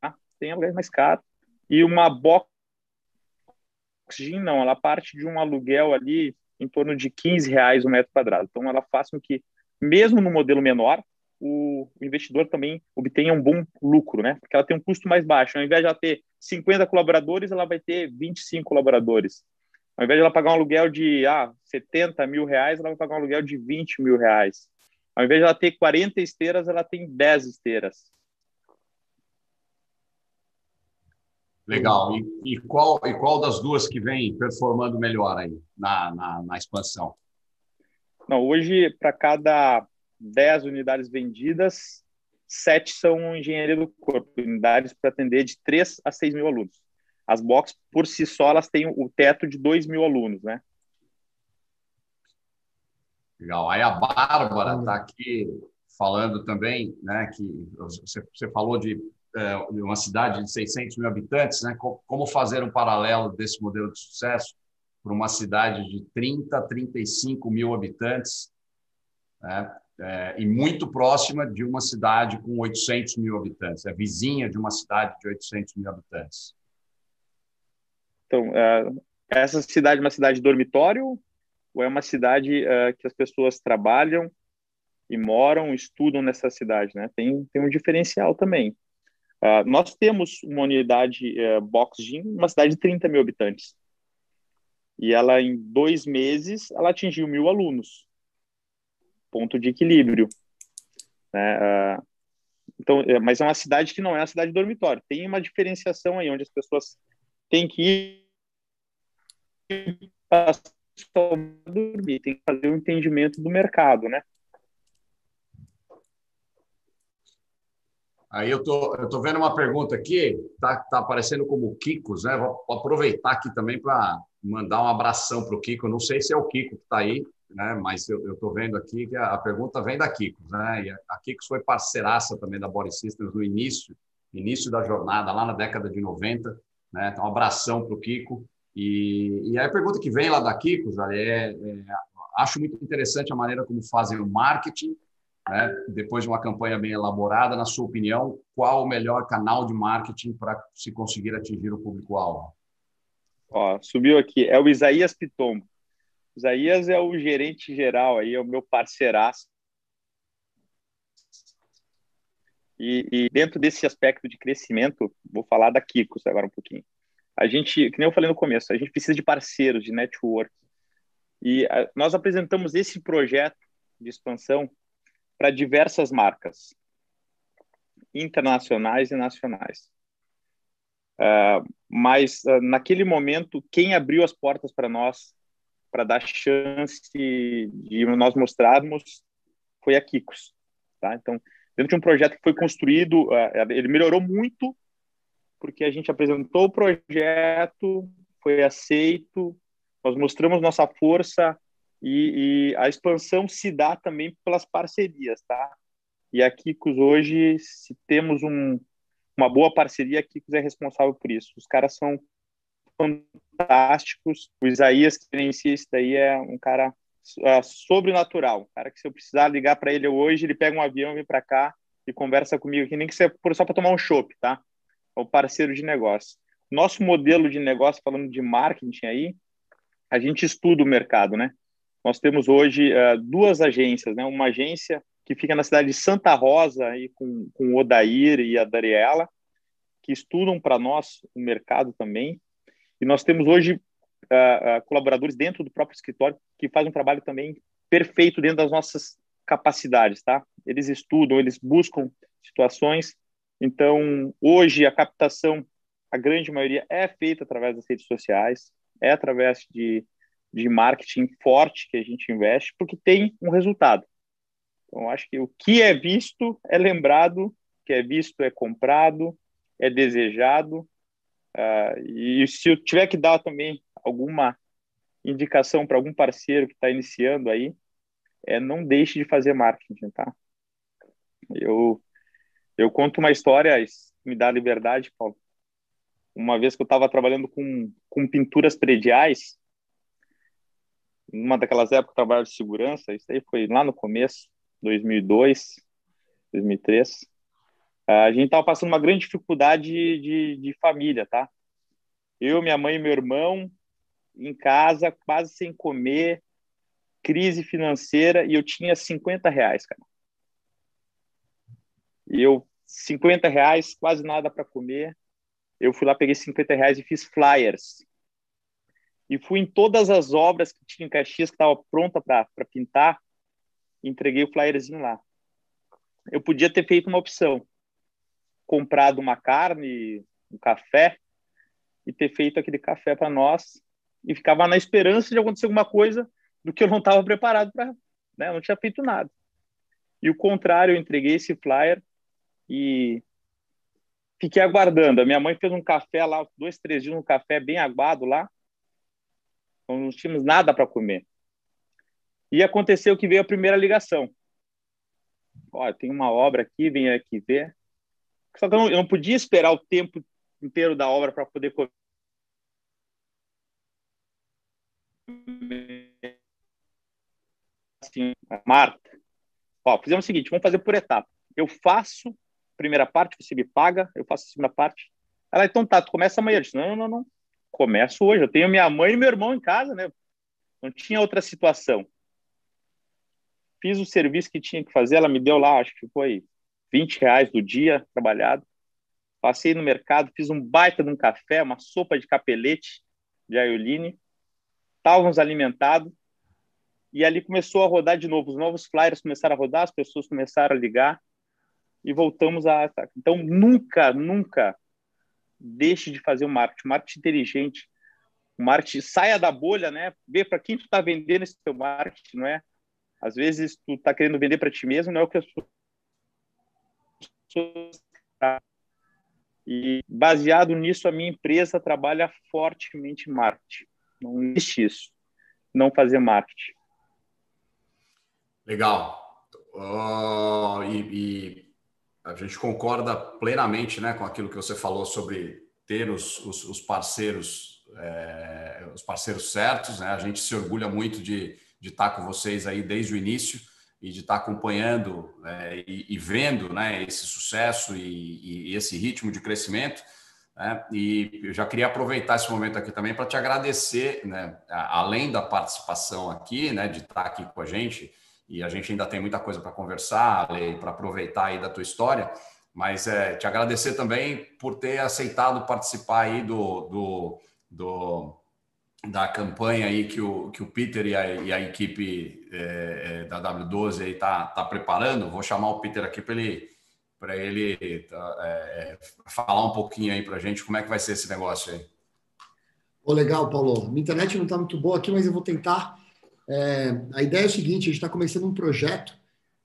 Tá? Tem aluguéis mais caros. E uma box não, ela parte de um aluguel ali em torno de 15 reais o um metro quadrado. Então, ela faz com que, mesmo no modelo menor, o, investidor também obtenha um bom lucro, né? Porque ela tem um custo mais baixo. Ao invés de ela ter 50 colaboradores, ela vai ter 25 colaboradores. Ao invés de ela pagar um aluguel de ah, 70 mil reais, ela vai pagar um aluguel de 20 mil reais. Ao invés de ela ter 40 esteiras, ela tem 10 esteiras. Legal. E, e, qual, e qual das duas que vem performando melhor aí na, na, na expansão? Não, hoje, para cada 10 unidades vendidas, 7 são engenharia do corpo, unidades para atender de 3 a 6 mil alunos. As boxes, por si só, elas têm o teto de 2 mil alunos, né? Legal. Aí a Bárbara está aqui falando também, né, que você, você falou de é, uma cidade de 600 mil habitantes, né, como fazer um paralelo desse modelo de sucesso para uma cidade de 30, 35 mil habitantes, né, é, e muito próxima de uma cidade com 800 mil habitantes, é vizinha de uma cidade de 800 mil habitantes. Então, é, essa cidade é uma cidade dormitório ou é uma cidade é, que as pessoas trabalham e moram, estudam nessa cidade, né? Tem, tem um diferencial também. Uh, nós temos uma unidade uh, Box Gym, uma cidade de 30 mil habitantes. E ela, em dois meses, ela atingiu mil alunos ponto de equilíbrio. Né? Uh, então, é, mas é uma cidade que não é uma cidade dormitório. Tem uma diferenciação aí, onde as pessoas têm que ir para dormir, tem que fazer o um entendimento do mercado, né? Aí eu tô, eu tô vendo uma pergunta aqui, tá, tá aparecendo como Kikos, né? Vou aproveitar aqui também para mandar um abração para o Kiko. Não sei se é o Kiko que está aí, né? Mas eu estou vendo aqui que a, a, pergunta vem da Kikos, né? E a, a Kikos foi parceiraça também da Body Systems no início, início da jornada, lá na década de 90, né? Então, um abração para o Kiko. E, e a pergunta que vem lá da Kikos, é, é, acho muito interessante a maneira como fazem o marketing, né? depois de uma campanha bem elaborada, na sua opinião, qual o melhor canal de marketing para se conseguir atingir o público-alvo? Subiu aqui, é o Isaías Pitombo. Isaías é o gerente geral aí, é o meu parceiraço. E, e, dentro desse aspecto de crescimento, vou falar da Kikos agora um pouquinho. A gente, que nem eu falei no começo, a gente precisa de parceiros, de network. E a, nós apresentamos esse projeto de expansão para diversas marcas, internacionais e nacionais. Uh, mas uh, naquele momento, quem abriu as portas para nós para dar chance de nós mostrarmos foi a Kikos. Tá? Então, dentro de um projeto que foi construído, ele melhorou muito porque a gente apresentou o projeto, foi aceito, nós mostramos nossa força e, e a expansão se dá também pelas parcerias, tá? E a Kikos hoje, se temos um, uma boa parceria, a Kikos é responsável por isso. Os caras são fantásticos. O Isaías, que gerencia isso daí, é um cara é, sobrenatural. Um cara que se eu precisar ligar para ele hoje, ele pega um avião, vem para cá e conversa comigo aqui, nem que seja só para tomar um chopp, tá? O parceiro de negócio. Nosso modelo de negócio, falando de marketing aí, a gente estuda o mercado, né? Nós temos hoje uh, duas agências, né? Uma agência que fica na cidade de Santa Rosa aí com, com o Odair e a Dariela, que estudam para nós o mercado também. E nós temos hoje uh, uh, colaboradores dentro do próprio escritório que fazem um trabalho também perfeito dentro das nossas capacidades, tá? Eles estudam, eles buscam situações. Então, hoje a captação, a grande maioria é feita através das redes sociais é através de, de marketing forte que a gente investe, porque tem um resultado. Então, acho que o que é visto é lembrado, o que é visto é comprado, é desejado. Uh, e se eu tiver que dar também alguma indicação para algum parceiro que está iniciando aí, é não deixe de fazer marketing, tá? Eu, eu conto uma história, me dá liberdade, Paulo uma vez que eu estava trabalhando com, com pinturas prediais, numa daquelas épocas eu trabalhava de segurança, isso aí foi lá no começo, 2002, 2003, a gente estava passando uma grande dificuldade de, de família, tá? Eu, minha mãe e meu irmão em casa, quase sem comer, crise financeira, e eu tinha 50 reais, cara. E eu, 50 reais, quase nada para comer, eu fui lá, peguei 50 reais e fiz flyers. E fui em todas as obras que tinha em Caxias, que estava pronta para pintar, entreguei o flyerzinho lá. Eu podia ter feito uma opção, comprado uma carne, um café, e ter feito aquele café para nós, e ficava na esperança de acontecer alguma coisa do que eu não estava preparado para, né? Não tinha feito nada. E o contrário, eu entreguei esse flyer e fiquei aguardando. A minha mãe fez um café lá, dois, três dias, um café bem aguado lá. Então, não tínhamos nada para comer. E aconteceu que veio a primeira ligação. Olha, tem uma obra aqui, vem aqui ver. Só que eu não, eu não podia esperar o tempo inteiro da obra para poder comer. Assim, Marta, ó, fizemos o seguinte, vamos fazer por etapa. Eu faço primeira parte, você me paga, eu faço a segunda parte. Ela, então tá, tu começa amanhã. Eu disse, não, não, não, começo hoje. Eu tenho minha mãe e meu irmão em casa, né? Não tinha outra situação. Fiz o serviço que tinha que fazer, ela me deu lá, acho que foi 20 reais do dia trabalhado. Passei no mercado, fiz um baita de um café, uma sopa de capelete de aioline. Estávamos alimentados. E ali começou a rodar de novo. Os novos flyers começaram a rodar, as pessoas começaram a ligar e voltamos a. Então, nunca, nunca deixe de fazer o marketing. Marketing inteligente. Marketing saia da bolha, né? Vê para quem tu está vendendo esse teu marketing, não é? Às vezes tu está querendo vender para ti mesmo, não é o que pessoas. E baseado nisso, a minha empresa trabalha fortemente em marketing. Não existe isso. Não fazer marketing. Legal. Uh, e, e a gente concorda plenamente né, com aquilo que você falou sobre ter os, os, os parceiros é, os parceiros certos. Né? A gente se orgulha muito de, de estar com vocês aí desde o início e de estar acompanhando é, e, e, vendo né, esse sucesso e, e, esse ritmo de crescimento. Né? E eu já queria aproveitar esse momento aqui também para te agradecer, né, além da participação aqui, né, de estar aqui com a gente e a gente ainda tem muita coisa para conversar, para aproveitar aí da tua história, mas é, te agradecer também por ter aceitado participar aí do, do, do da campanha aí que o, que o Peter e a, e a equipe é, é da W12 aí tá, tá preparando. Vou chamar o Peter aqui para ele para ele tá, é, falar um pouquinho aí para a gente como é que vai ser esse negócio aí. Oh, legal, Paulo. Minha internet não está muito boa aqui, mas eu vou tentar. É, a ideia é o seguinte: a gente está começando um projeto,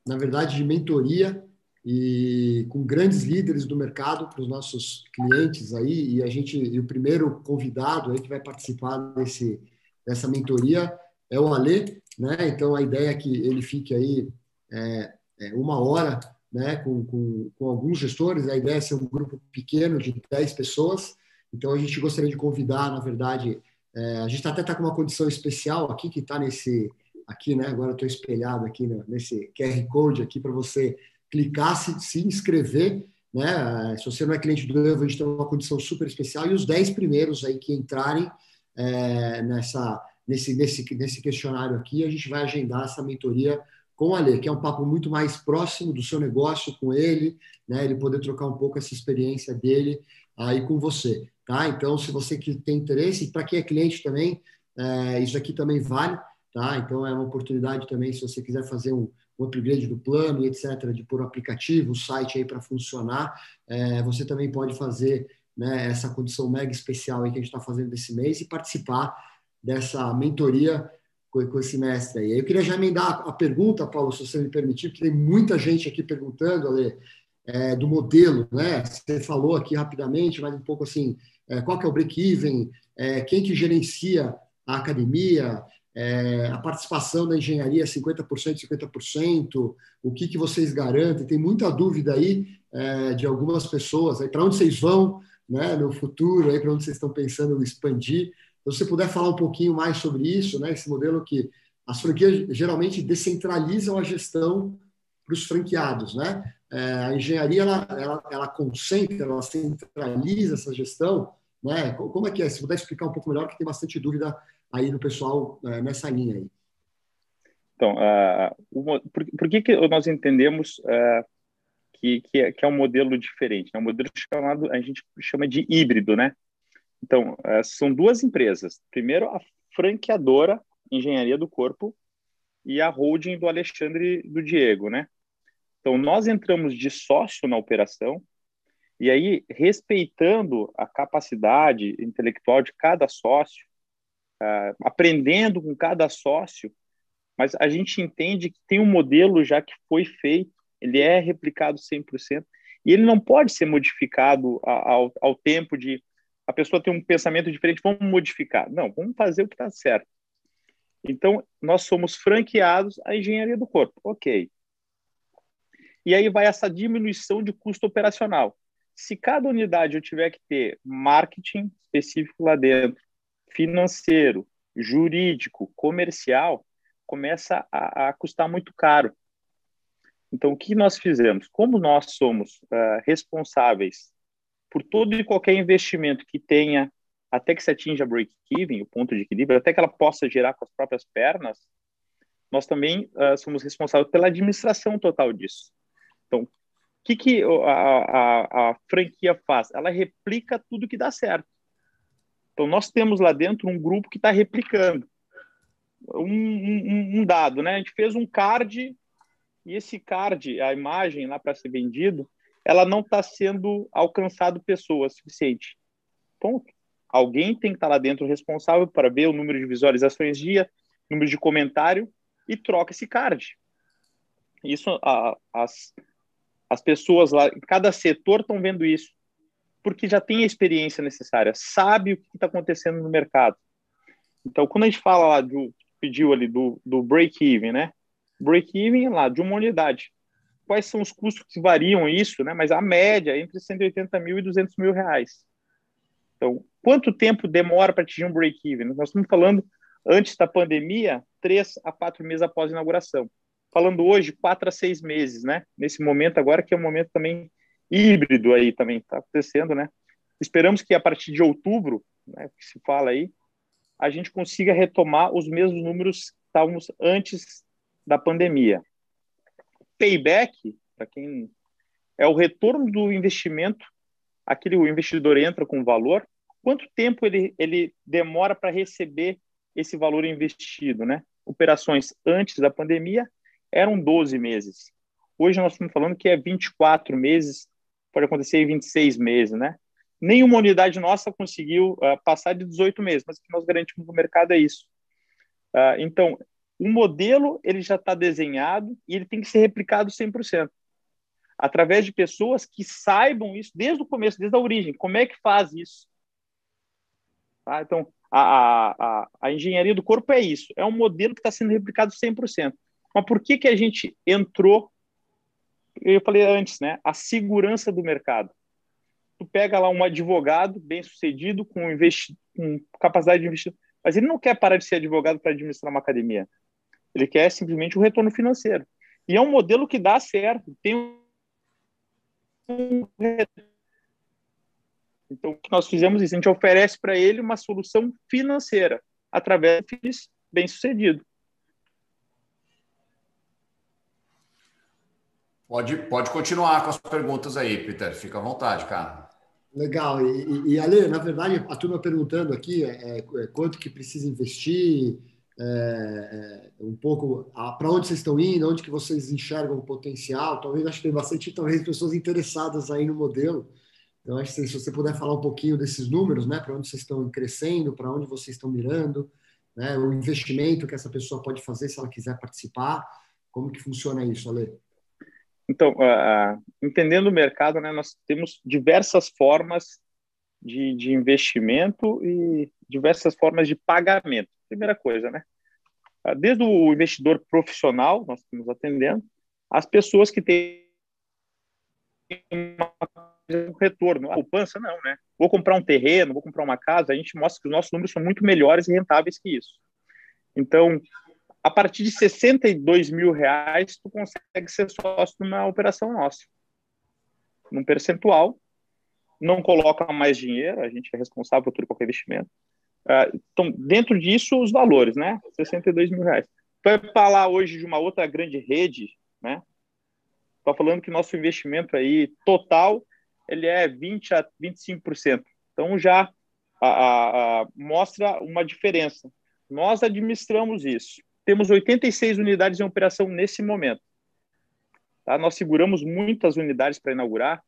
na verdade, de mentoria e com grandes líderes do mercado para os nossos clientes aí. E a gente, e o primeiro convidado aí que vai participar desse, dessa mentoria é o Alê, né? Então a ideia é que ele fique aí é, é uma hora né, com, com, com, alguns gestores. A ideia é ser um grupo pequeno de 10 pessoas. Então, a gente gostaria de convidar, na verdade, é, a gente até está com uma condição especial aqui, que está nesse, aqui, né, agora estou espelhado aqui nesse QR Code aqui para você clicar, se, se inscrever, né, se você não é cliente do Evo, a gente tem uma condição super especial, e os 10 primeiros aí que entrarem é, nessa, nesse, nesse, nesse questionário aqui, a gente vai agendar essa mentoria com o Ale, que é um papo muito mais próximo do seu negócio com ele, né? Ele poder trocar um pouco essa experiência dele aí com você, tá? Então, se você tem interesse, para quem é cliente também, é, isso aqui também vale, tá? Então, é uma oportunidade também, se você quiser fazer um, um upgrade do plano etc., de pôr o aplicativo, o site aí para funcionar, é, você também pode fazer né, essa condição mega especial que a gente está fazendo desse mês e participar dessa mentoria com, com esse mestre aí. Eu queria já emendar a pergunta, Paulo, se você me permitir, porque tem muita gente aqui perguntando, Ale, é, do modelo, né? Você falou aqui rapidamente, mas um pouco assim, é, qual que é o break-even, é, quem que gerencia a academia, é, a participação da engenharia 50%, 50%, o que, que vocês garantem? Tem muita dúvida aí é, de algumas pessoas, para onde vocês vão né, no futuro, para onde vocês estão pensando expandir. Então, se você puder falar um pouquinho mais sobre isso, né, esse modelo que as franquias geralmente descentralizam a gestão para os franqueados, né? É, a engenharia ela, ela, ela concentra, ela centraliza essa gestão, né? Como é que é? Se puder explicar um pouco melhor, que tem bastante dúvida aí do pessoal é, nessa linha aí. Então, uh, por, por, que, que nós entendemos uh, que, que é, que, é, um modelo diferente? É um modelo chamado, a gente chama de híbrido, né? Então, é, são duas empresas. Primeiro, a franqueadora Engenharia do Corpo e a holding do Alexandre do Diego, né? Então, nós entramos de sócio na operação e aí, respeitando a capacidade intelectual de cada sócio, uh, aprendendo com cada sócio, mas a gente entende que tem um modelo já que foi feito, ele é replicado 100%, e ele não pode ser modificado ao, ao tempo de a pessoa tem um pensamento diferente, vamos modificar. Não, vamos fazer o que está certo. Então, nós somos franqueados à engenharia do corpo. Ok. E aí vai essa diminuição de custo operacional. Se cada unidade eu tiver que ter marketing específico lá dentro, financeiro, jurídico, comercial, começa a, a custar muito caro. Então, o que nós fizemos? Como nós somos uh, responsáveis por todo e qualquer investimento que tenha, até que se atinja break-even, o ponto de equilíbrio, até que ela possa gerar com as próprias pernas, nós também uh, somos responsáveis pela administração total disso. Então, o que, que a, a, a franquia faz? Ela replica tudo que dá certo. Então, nós temos lá dentro um grupo que está replicando um, um, um, dado, né? A gente fez um card e esse card, a imagem lá para ser vendido, ela não está sendo alcançado pessoas suficiente. Ponto. Alguém tem que estar tá lá dentro responsável para ver o número de visualizações dia, número de comentário e troca esse card. Isso, a, as, as pessoas lá, cada setor estão vendo isso, porque já tem a experiência necessária, sabe o que está acontecendo no mercado. Então, quando a gente fala lá do pediu ali do, do break-even, né? Break-even lá de uma unidade quais são os custos que variam isso, né? Mas a média é entre 180 mil e 200 mil reais. Então, quanto tempo demora para atingir um break-even? Nós estamos falando antes da pandemia, três a quatro meses após a inauguração. Falando hoje, quatro a seis meses, né? Nesse momento agora, que é um momento também híbrido aí também está acontecendo, né? Esperamos que a partir de outubro, né, que se fala aí, a gente consiga retomar os mesmos números que estávamos antes da pandemia payback, para quem é o retorno do investimento, aquele o investidor entra com valor, quanto tempo ele, ele demora para receber esse valor investido, né? Operações antes da pandemia eram 12 meses. Hoje nós estamos falando que é 24 meses, pode acontecer em 26 meses, né? Nenhuma unidade nossa conseguiu uh, passar de 18 meses, mas o que nós garantimos no mercado é isso. Uh, então, o modelo ele já está desenhado e ele tem que ser replicado 100%. Através de pessoas que saibam isso desde o começo, desde a origem. Como é que faz isso? Tá? Então, a, a, a engenharia do corpo é isso. É um modelo que está sendo replicado 100%. Mas por que, que a gente entrou? Eu falei antes, né? A segurança do mercado tu pega lá um advogado bem sucedido com, investi com capacidade de investir, mas ele não quer parar de ser advogado para administrar uma academia. Ele quer simplesmente o retorno financeiro. E é um modelo que dá certo. Tem um... Então, o que nós fizemos é isso, a gente oferece para ele uma solução financeira através do bem-sucedido. Pode, pode continuar com as perguntas aí, Peter. Fica à vontade, cara. Legal. E, e Ale, na verdade, a turma perguntando aqui é, é quanto que precisa investir, é, é, um pouco para onde vocês estão indo, onde que vocês enxergam o potencial. Talvez acho que tem bastante talvez pessoas interessadas aí no modelo. Então acho que se você puder falar um pouquinho desses números, né, para onde vocês estão crescendo, para onde vocês estão mirando, né, o investimento que essa pessoa pode fazer se ela quiser participar, como que funciona isso, Ale? Então, uh, entendendo o mercado, né, nós temos diversas formas de, de, investimento e diversas formas de pagamento. Primeira coisa, né? Uh, desde o investidor profissional, nós estamos atendendo, as pessoas que têm um retorno. A poupança, não, né? Vou comprar um terreno, vou comprar uma casa, a gente mostra que os nossos números são muito melhores e rentáveis que isso. Então, a partir de 62 mil reais, tu consegue ser sócio numa operação nossa. Num percentual, não coloca mais dinheiro, a gente é responsável por qualquer investimento. Uh, então, dentro disso, os valores, né? 62 mil reais. Vai falar hoje de uma outra grande rede, né? Estou falando que nosso investimento aí total ele é 20 a 25%. Então já a, a, a, mostra uma diferença. Nós administramos isso temos 86 unidades em operação nesse momento. Tá? Nós seguramos muitas unidades para inaugurar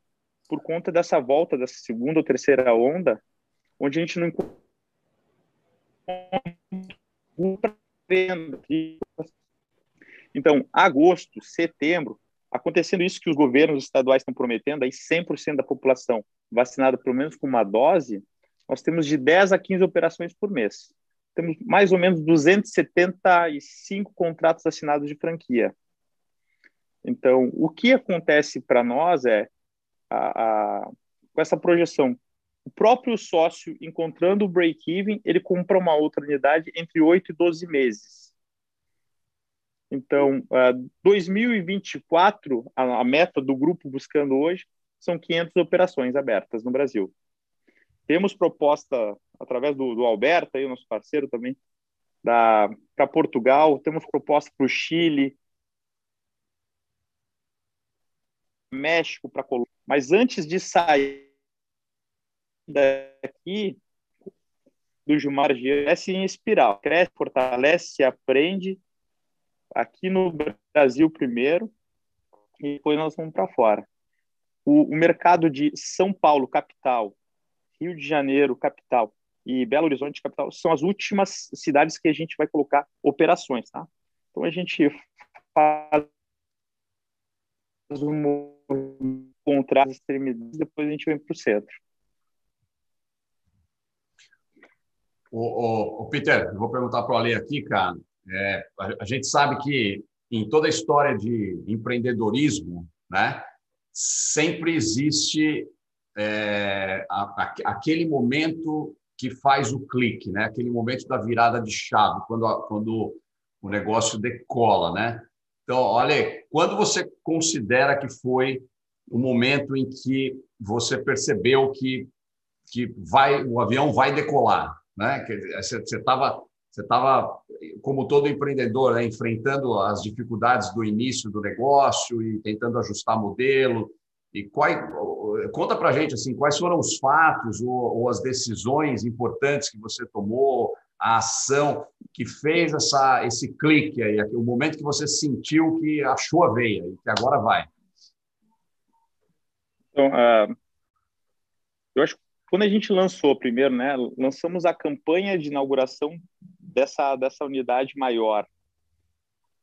por conta dessa volta, dessa segunda ou terceira onda, onde a gente não então, agosto, setembro, acontecendo isso que os governos estaduais estão prometendo, aí 100% da população vacinada pelo menos com uma dose, nós temos de 10 a 15 operações por mês temos mais ou menos 275 contratos assinados de franquia. Então, o que acontece para nós é, a, a, com essa projeção, o próprio sócio, encontrando o break-even, ele compra uma outra unidade entre 8 e 12 meses. Então, uh, 2024, a, a meta do grupo buscando hoje, são 500 operações abertas no Brasil. Temos proposta através do, do Alberto, aí, nosso parceiro também, para Portugal, temos proposta para o Chile, México, para Colômbia. Mas antes de sair daqui, do Gilmar cresce em espiral. Cresce, fortalece, aprende aqui no Brasil primeiro e depois nós vamos para fora. O, o mercado de São Paulo, capital, Rio de Janeiro, capital, e Belo Horizonte, capital, são as últimas cidades que a gente vai colocar operações, tá? Então a gente faz um contrato extremidades, depois a gente vem para o centro. O, Peter, vou perguntar para o Ale aqui, cara. É, a, a gente sabe que em toda a história de empreendedorismo, né, sempre existe é, a, a, aquele momento que faz o clique, né? Aquele momento da virada de chave, quando, quando o negócio decola, né? Então, olha, quando você considera que foi o momento em que você percebeu que que vai o avião vai decolar, né? Que você estava você estava como todo empreendedor, né? enfrentando as dificuldades do início do negócio e tentando ajustar modelo, e qual, conta para gente assim, quais foram os fatos ou, ou, as decisões importantes que você tomou, a ação que fez essa, esse clique aí, o momento que você sentiu que achou a veia e que agora vai. Então, uh, eu acho que quando a gente lançou primeiro, né, lançamos a campanha de inauguração dessa, dessa unidade maior.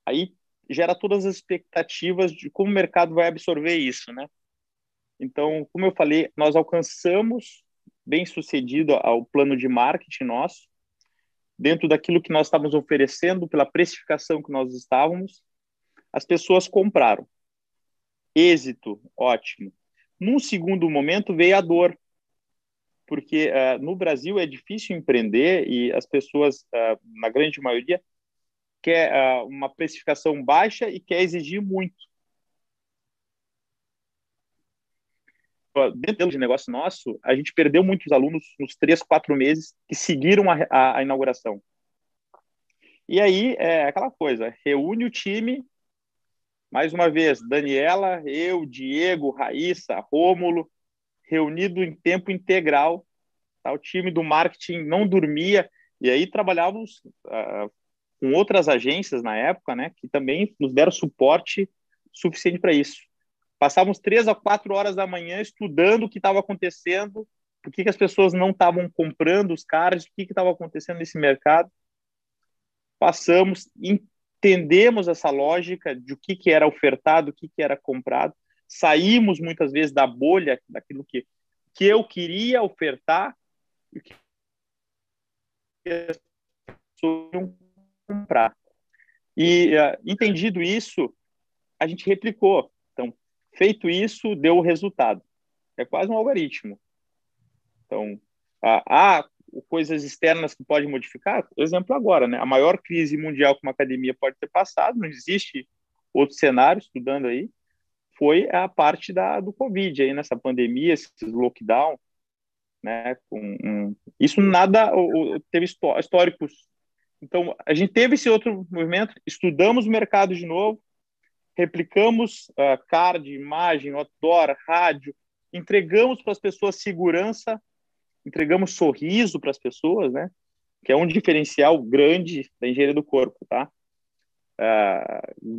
Aí gera todas as expectativas de como o mercado vai absorver isso, né? Então, como eu falei, nós alcançamos bem sucedido ao plano de marketing nosso, dentro daquilo que nós estávamos oferecendo, pela precificação que nós estávamos, as pessoas compraram. Êxito, ótimo. Num segundo momento veio a dor, porque uh, no Brasil é difícil empreender e as pessoas, uh, na grande maioria, quer uh, uma precificação baixa e quer exigir muito. Dentro de negócio nosso, a gente perdeu muitos alunos nos três, quatro meses que seguiram a, a, a inauguração. E aí é aquela coisa, reúne o time, mais uma vez, Daniela, eu, Diego, Raíssa, Rômulo, reunido em tempo integral. Tá? O time do marketing não dormia, e aí trabalhávamos uh, com outras agências na época, né, que também nos deram suporte suficiente para isso. Passávamos três a quatro horas da manhã estudando o que estava acontecendo, por que, as pessoas não estavam comprando os cards, o que estava acontecendo nesse mercado. Passamos, entendemos essa lógica de o que, que era ofertado, o que, que era comprado, saímos muitas vezes da bolha daquilo que, que eu queria ofertar e que as pessoas iam comprar. E uh, entendido isso, a gente replicou. Feito isso, deu o resultado. É quase um algoritmo. Então, há coisas externas que podem modificar. Exemplo agora, né? A maior crise mundial que uma academia pode ter passado, não existe outro cenário estudando aí foi a parte da, do Covid, aí nessa pandemia, esse lockdown, né? Um, isso nada teve históricos. Então, a gente teve esse outro movimento, estudamos o mercado de novo, replicamos uh, card, imagem, outdoor, rádio, entregamos para as pessoas segurança, entregamos sorriso para as pessoas, né? Que é um diferencial grande da engenharia do corpo, tá? Uh,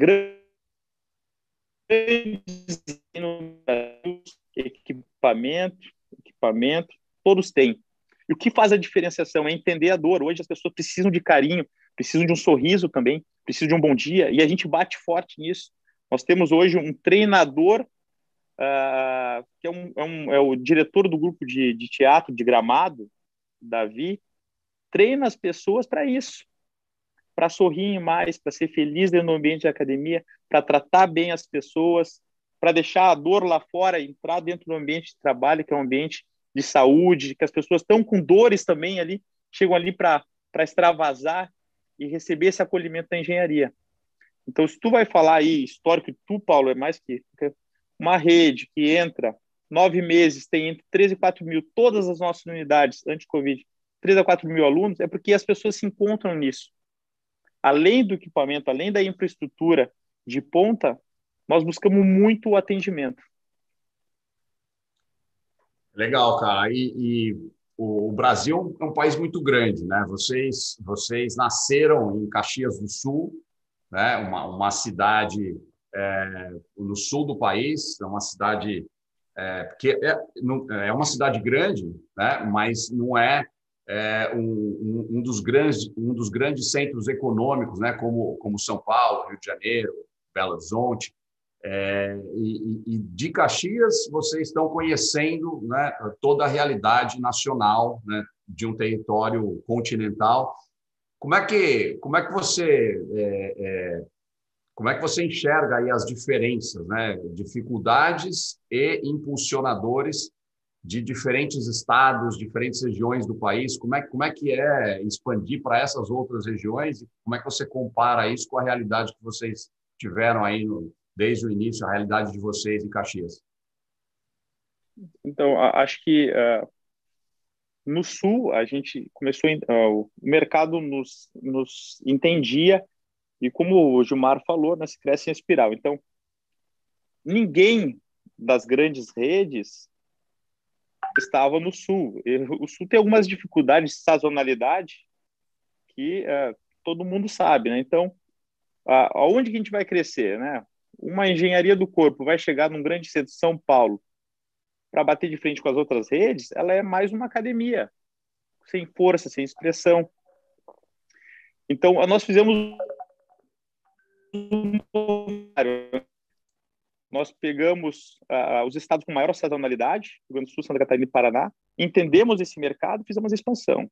equipamento, equipamento, todos têm. E o que faz a diferenciação é entender a dor. Hoje as pessoas precisam de carinho, precisam de um sorriso também, precisam de um bom dia, e a gente bate forte nisso. Nós temos hoje um treinador, uh, que é, um, é, um, é, o diretor do grupo de, de teatro de Gramado, Davi, treina as pessoas para isso para sorrir mais, para ser feliz dentro do ambiente de academia, para tratar bem as pessoas, para deixar a dor lá fora, entrar dentro do ambiente de trabalho, que é um ambiente de saúde, que as pessoas estão com dores também ali, chegam ali para extravasar e receber esse acolhimento da engenharia. Então, se tu vai falar aí, histórico, tu, Paulo, é mais que uma rede que entra nove meses, tem entre 13 e 4 mil, todas as nossas unidades anti-Covid, 3 a 4 mil alunos, é porque as pessoas se encontram nisso além do equipamento, além da infraestrutura de ponta, nós buscamos muito o atendimento. Legal, cara. E, e o, Brasil é um país muito grande, né? Vocês, vocês nasceram em Caxias do Sul, né? Uma, uma cidade é, no sul do país, é uma cidade é, porque é, é uma cidade grande, né? Mas não é é, um, um, dos grandes, um dos grandes centros econômicos, né, como, como São Paulo, Rio de Janeiro, Belo Horizonte. É, e, e, de Caxias, vocês estão conhecendo né, toda a realidade nacional né, de um território continental. Como é que, como é que você é, é como é que você enxerga aí as diferenças, né, dificuldades e impulsionadores de diferentes estados, diferentes regiões do país. Como é, como é que é expandir para essas outras regiões? Como é que você compara isso com a realidade que vocês tiveram aí no, desde o início, a realidade de vocês em Caxias? Então, acho que uh, no Sul a gente começou, uh, o mercado nos, nos entendia e como o Gilmar falou, né, cresce em espiral. Então, ninguém das grandes redes estava no sul. O sul tem algumas dificuldades de sazonalidade que é, todo mundo sabe, né? Então, a, aonde que a gente vai crescer, né? Uma engenharia do corpo vai chegar num grande centro de São Paulo para bater de frente com as outras redes, ela é mais uma academia, sem força, sem expressão. Então, nós fizemos nós pegamos uh, os estados com maior sazonalidade, Rio Grande do Sul, Santa Catarina e Paraná, entendemos esse mercado, fizemos a expansão.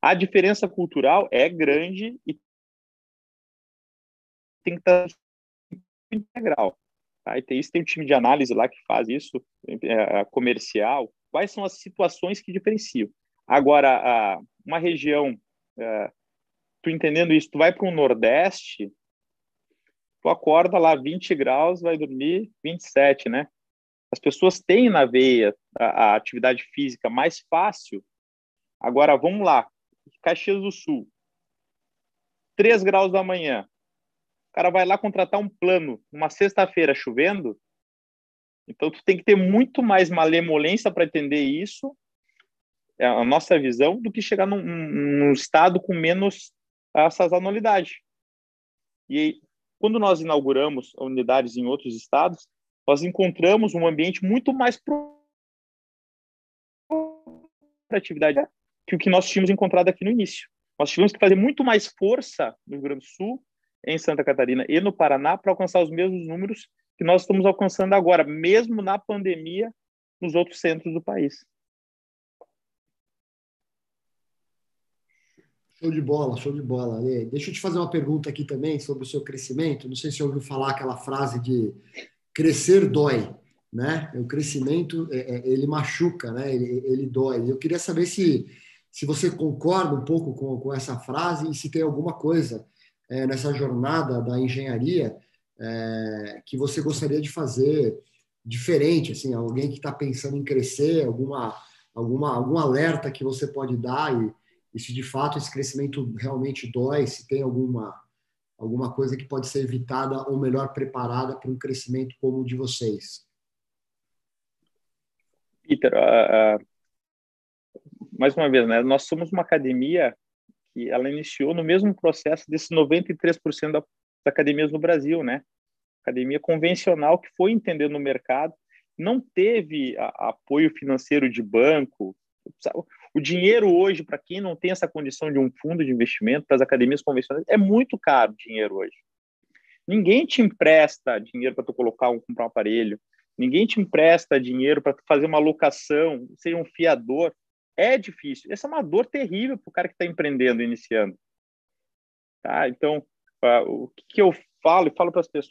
A diferença cultural é grande e tem que estar integral. Tá? Isso, tem um time de análise lá que faz isso, é, comercial. Quais são as situações que diferenciam? Agora, uma região, é, tu entendendo isso, tu vai para o Nordeste, tu acorda lá 20 graus, vai dormir 27, né? As pessoas têm na veia a, a atividade física mais fácil. Agora, vamos lá, Caxias do Sul, 3 graus da manhã, cara vai lá contratar um plano uma sexta-feira chovendo, então tu tem que ter muito mais malemolência para entender isso, é a nossa visão, do que chegar num, num estado com menos sazonalidade. E quando nós inauguramos unidades em outros estados, nós encontramos um ambiente muito mais para atividade que o que nós tínhamos encontrado aqui no início. Nós tivemos que fazer muito mais força no Rio Grande do Sul em Santa Catarina e no Paraná para alcançar os mesmos números que nós estamos alcançando agora, mesmo na pandemia, nos outros centros do país. Show de bola, show de bola. Deixa eu te fazer uma pergunta aqui também sobre o seu crescimento. Não sei se você ouviu falar aquela frase de crescer dói, né? O crescimento é, é, ele machuca, né? Ele, ele dói. Eu queria saber se se você concorda um pouco com, com essa frase e se tem alguma coisa é, nessa jornada da engenharia é, que você gostaria de fazer diferente, assim, alguém que está pensando em crescer, alguma, alguma, algum alerta que você pode dar e, e se de fato esse crescimento realmente dói, se tem alguma alguma coisa que pode ser evitada ou melhor preparada para um crescimento como o de vocês. Peter, uh, uh, mais uma vez, né, nós somos uma academia que ela iniciou no mesmo processo desses 93% das academias no Brasil, né? Academia convencional que foi entendendo o mercado, não teve a, apoio financeiro de banco. O dinheiro hoje, para quem não tem essa condição de um fundo de investimento para as academias convencionais, é muito caro o dinheiro hoje. Ninguém te empresta dinheiro para tu colocar um, comprar um aparelho. Ninguém te empresta dinheiro para fazer uma locação, ser um fiador é difícil. Essa é uma dor terrível para o cara que está empreendendo, iniciando. Tá? Então, o que, que, eu falo e falo para as pessoas,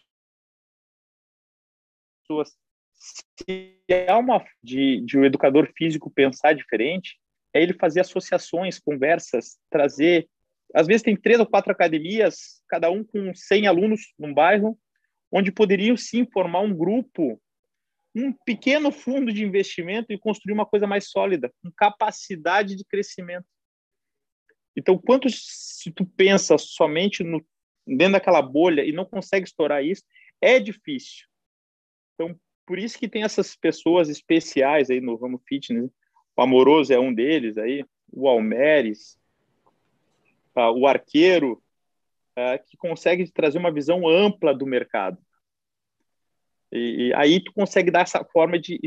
se há uma de, de um educador físico pensar diferente, é ele fazer associações, conversas, trazer. Às vezes tem três ou quatro academias, cada um com 100 alunos num bairro, onde poderiam sim formar um grupo um pequeno fundo de investimento e construir uma coisa mais sólida, com capacidade de crescimento. Então, quanto se tu pensa somente no, dentro daquela bolha e não consegue estourar isso, é difícil. Então, por isso que tem essas pessoas especiais aí no ramo fitness. O Amoroso é um deles aí, o Almeres, uh, o Arqueiro, uh, que consegue trazer uma visão ampla do mercado. E, e, aí tu consegue dar essa forma de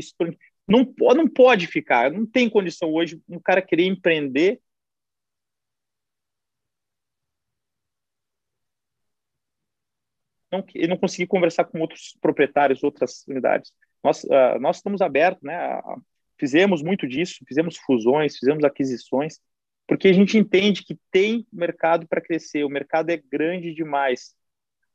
não não pode ficar, não tem condição hoje um cara querer empreender não e não conseguir conversar com outros proprietários, outras unidades. Nós uh, nós estamos abertos, né? Fizemos muito disso, fizemos fusões, fizemos aquisições, porque a gente entende que tem mercado para crescer, o mercado é grande demais.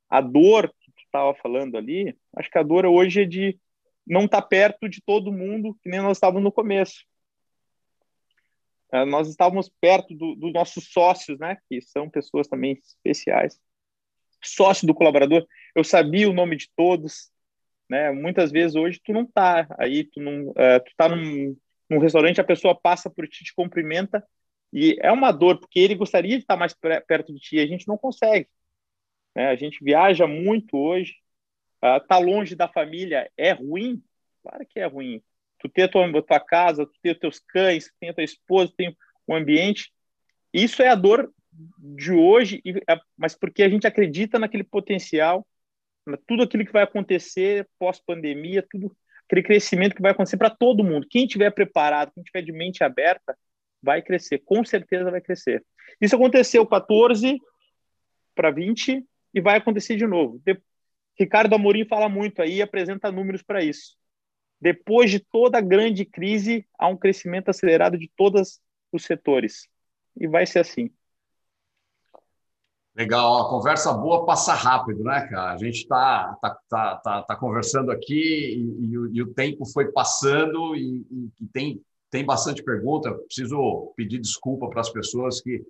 A dor estava falando ali, acho que a dor hoje é de não estar tá perto de todo mundo, que nem nós estávamos no começo. É, nós estávamos perto dos do nossos sócios, né, que são pessoas também especiais. Sócio do colaborador, eu sabia o nome de todos, né? Muitas vezes hoje tu não tá aí, tu não, uh, tu tá num, num restaurante, a pessoa passa por ti, te cumprimenta e é uma dor porque ele gostaria de estar mais perto de ti, a gente não consegue. Né? A gente viaja muito hoje. Uh, tá longe da família é ruim? Claro que é ruim. Tu ter a tua, tua casa, tu ter os teus cães, tu tem a tua esposa, tem o ambiente. Isso é a dor de hoje, é, mas porque a gente acredita naquele potencial, tudo aquilo que vai acontecer pós-pandemia, tudo aquele crescimento que vai acontecer para todo mundo. Quem tiver preparado, quem tiver de mente aberta, vai crescer, com certeza vai crescer. Isso aconteceu 14 para 20 e vai acontecer de novo. De... Ricardo Amorim fala muito aí, apresenta números para isso. Depois de toda a grande crise, há um crescimento acelerado de todos os setores. E vai ser assim. Legal, a conversa boa passa rápido, né, cara? A gente está tá, tá, tá, tá, conversando aqui e, e, o, e, o, tempo foi passando e, e, tem, tem bastante pergunta. Preciso pedir desculpa para as pessoas que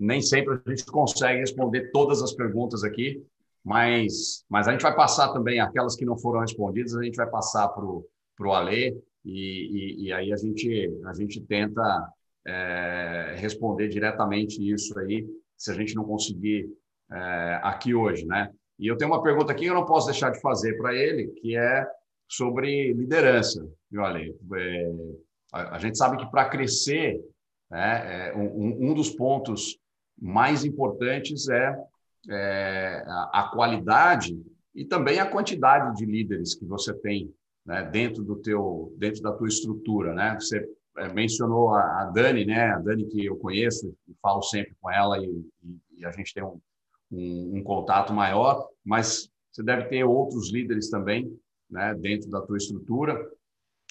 nem sempre a gente consegue responder todas as perguntas aqui, mas, mas a gente vai passar também aquelas que não foram respondidas, a gente vai passar para o Alê e, e, aí a gente, a gente tenta é, responder diretamente isso aí se a gente não conseguir é, aqui hoje, né? E eu tenho uma pergunta aqui que eu não posso deixar de fazer para ele, que é sobre liderança. E olha, é, a, a, gente sabe que para crescer, né, é, um, um, dos pontos mais importantes é, é a, qualidade e também a quantidade de líderes que você tem né, dentro do teu, dentro da tua estrutura, né? Você é, mencionou a, a, Dani, né? A Dani que eu conheço, falo sempre com ela e, e, e a gente tem um, um, um, contato maior, mas você deve ter outros líderes também, né? Dentro da tua estrutura.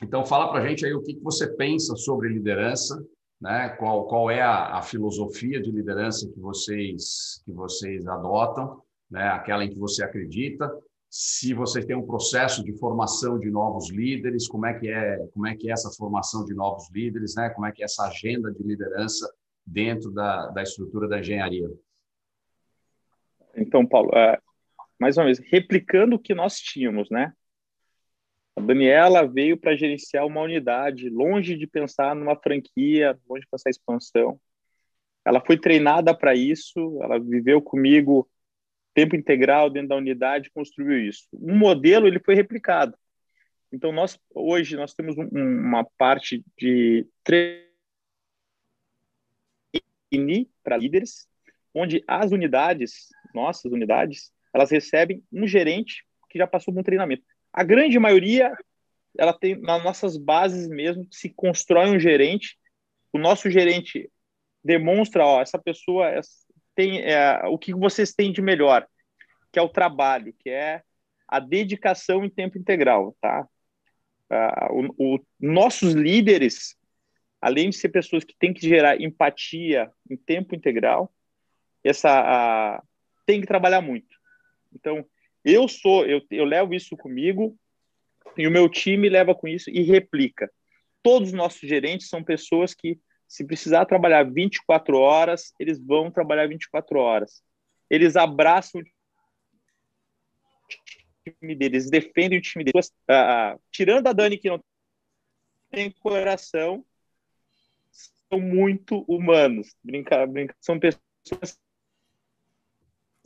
Então, fala para gente aí o que, que você pensa sobre liderança, né? Qual, qual é a, a filosofia de liderança que vocês que vocês adotam, né? Aquela em que você acredita se vocês têm um processo de formação de novos líderes, como é que é, como é que é essa formação de novos líderes, né? Como é que é essa agenda de liderança dentro da, da estrutura da engenharia? Então, Paulo, é, mais uma vez, replicando o que nós tínhamos, né? A Daniela veio para gerenciar uma unidade, longe de pensar numa franquia, longe de pensar expansão. Ela foi treinada para isso, ela viveu comigo tempo integral dentro da unidade construiu isso. Um modelo ele foi replicado. Então nós hoje nós temos um, uma parte de trainee para líderes, onde as unidades, nossas unidades, elas recebem um gerente que já passou por um treinamento. A grande maioria ela tem nas nossas bases mesmo se constrói um gerente. O nosso gerente demonstra, ó, essa pessoa, tem é, o que vocês têm de melhor, que é o trabalho, que é a dedicação em tempo integral, tá? Uh, o, o, nossos líderes, além de ser pessoas que têm que gerar empatia em tempo integral, essa uh, tem que trabalhar muito. Então, eu sou, eu, eu levo isso comigo e o meu time leva com isso e replica. Todos os nossos gerentes são pessoas que se precisar trabalhar 24 horas, eles vão trabalhar 24 horas. Eles abraçam o time deles, defendem o time deles. Uh, tirando a Dani, que não tem coração, são muito humanos. Brinca, brinca, são pessoas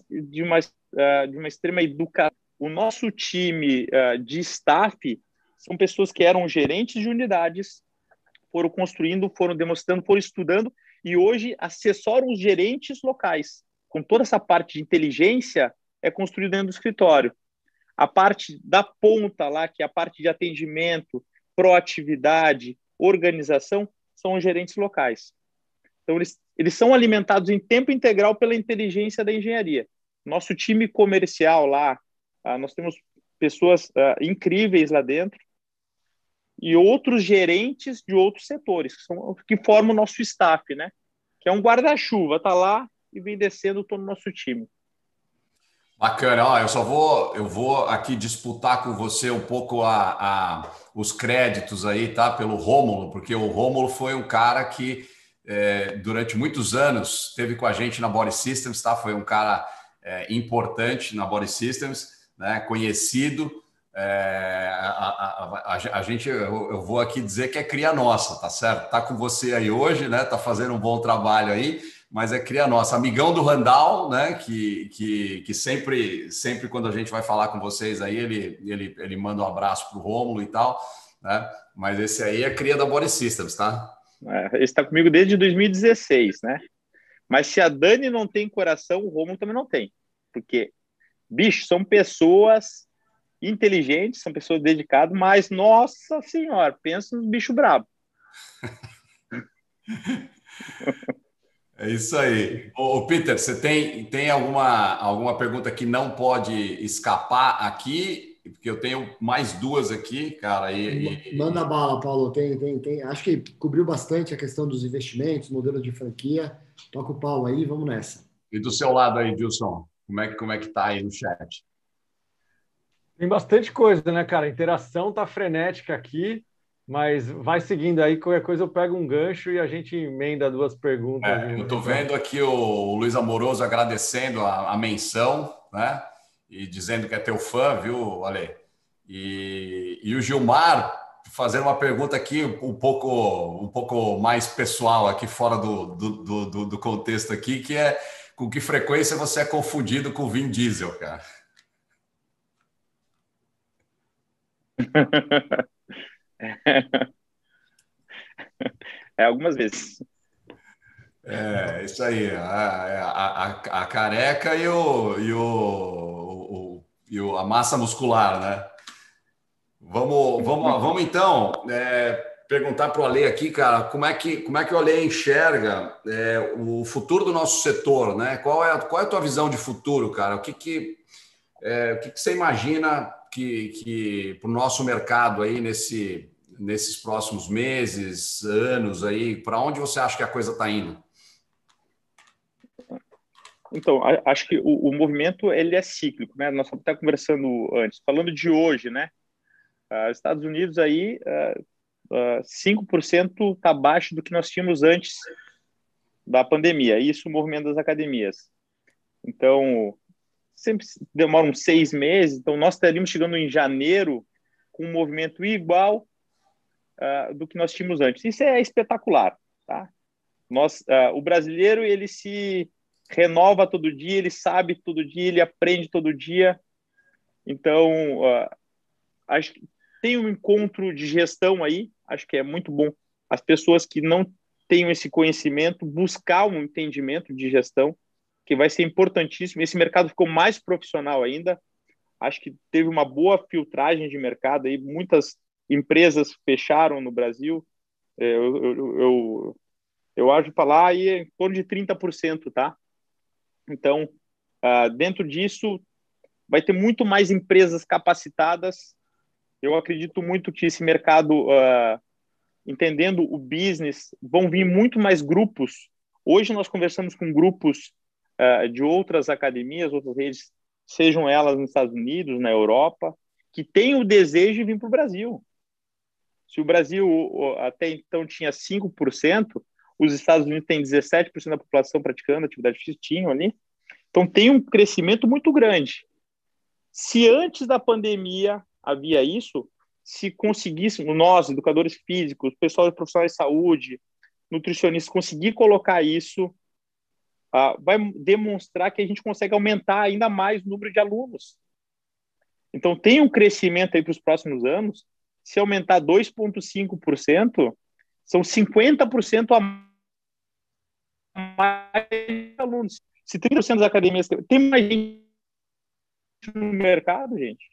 de uma, uh, de uma extrema educação. O nosso time uh, de staff são pessoas que eram gerentes de unidades foram construindo, foram demonstrando, foram estudando e hoje assessoram os gerentes locais. Com toda essa parte de inteligência é construído dentro do escritório. A parte da ponta lá, que é a parte de atendimento, proatividade, organização, são os gerentes locais. Então, eles, eles são alimentados em tempo integral pela inteligência da engenharia. Nosso time comercial lá, ah, nós temos pessoas ah, incríveis lá dentro, e outros gerentes de outros setores, que, são, que formam o nosso staff, né? Que é um guarda-chuva, tá lá e vem descendo todo o nosso time. Bacana, ó, eu só vou, eu vou aqui disputar com você um pouco a, a os créditos aí, tá? Pelo Rômulo, porque o Rômulo foi um cara que é, durante muitos anos esteve com a gente na Body Systems, tá? Foi um cara é, importante na Body Systems, né? Conhecido, é, a, a, a, a, gente, eu, eu, vou aqui dizer que é cria nossa, tá certo? Tá com você aí hoje, né? Tá fazendo um bom trabalho aí, mas é cria nossa. Amigão do Randall, né? Que, que, que sempre, sempre quando a gente vai falar com vocês aí, ele, ele, ele manda um abraço pro Rômulo e tal, né? Mas esse aí é cria da Body Systems, tá? É, ele está comigo desde 2016, né? Mas se a Dani não tem coração, o Rômulo também não tem. Porque, bicho, são pessoas inteligentes, são pessoas dedicadas, mas, nossa senhora, pensa nos bicho brabo. (laughs) É isso aí. Ô, Peter, você tem, tem alguma, alguma pergunta que não pode escapar aqui? Porque eu tenho mais duas aqui, cara. E, e... Manda bala, Paulo. Tem, tem, tem. Acho que cobriu bastante a questão dos investimentos, modelo de franquia. Toca o pau aí, vamos nessa. E do seu lado aí, Wilson, como é, como é que tá aí no chat? Tem bastante coisa, né, cara? A interação tá frenética aqui. Mas vai seguindo aí, qualquer coisa eu pego um gancho e a gente emenda duas perguntas. É, eu estou vendo aqui o Luiz Amoroso agradecendo a, a, menção, né? E dizendo que é teu fã, viu, Ale? E, e o Gilmar fazendo uma pergunta aqui um pouco, um pouco mais pessoal, aqui fora do, do, do, do contexto aqui, que é com que frequência você é confundido com o Vin Diesel, cara? (laughs) É, algumas vezes. É, isso aí. A, a, a, a careca e, o, e, o, o, e o, a massa muscular, né? Vamos, vamos, vamos então é, perguntar para o Ale aqui, cara, como é que, como é que o Ale enxerga é, o futuro do nosso setor, né? Qual é, a, qual é a tua visão de futuro, cara? O que, que, é, o que, que você imagina que, que para o nosso mercado aí nesse, nesses próximos meses, anos aí? Para onde você acha que a coisa está indo? Então, acho que o, o, movimento ele é cíclico, né? Nós estamos até conversando antes, falando de hoje, né? Uh, Estados Unidos aí, uh, uh, 5% está abaixo do que nós tínhamos antes da pandemia. Isso o movimento das academias. Então, sempre demora uns seis meses. Então, nós estaríamos chegando em janeiro com um movimento igual uh, do que nós tínhamos antes. Isso é espetacular, tá? Nós, uh, o brasileiro ele se renova todo dia, ele sabe todo dia, ele aprende todo dia. Então, uh, acho que tem um encontro de gestão aí, acho que é muito bom. As pessoas que não tenham esse conhecimento, buscar um entendimento de gestão, que vai ser importantíssimo. Esse mercado ficou mais profissional ainda. Acho que teve uma boa filtragem de mercado aí, muitas empresas fecharam no Brasil. É, eu, eu, eu, eu acho lá aí em torno de 30%, tá? Então, uh, dentro disso, vai ter muito mais empresas capacitadas. Eu acredito muito que esse mercado, uh, entendendo o business, vão vir muito mais grupos. Hoje nós conversamos com grupos uh, de outras academias, outras redes, sejam elas nos Estados Unidos, na Europa, que têm o desejo de vir para o Brasil. Se o Brasil até então tinha 5%, os Estados Unidos têm 17% da população praticando atividade física, tinham ali. Então tem um crescimento muito grande. Se antes da pandemia havia isso, se conseguíssemos, nós, educadores físicos, pessoal de profissionais de saúde, nutricionistas, conseguir colocar isso, uh, vai demonstrar que a gente consegue aumentar ainda mais o número de alunos. Então tem um crescimento aí para os próximos anos se aumentar 2,5%, são 50% a mais alunos. Se 30% das academias. Tem mais gente no mercado, gente.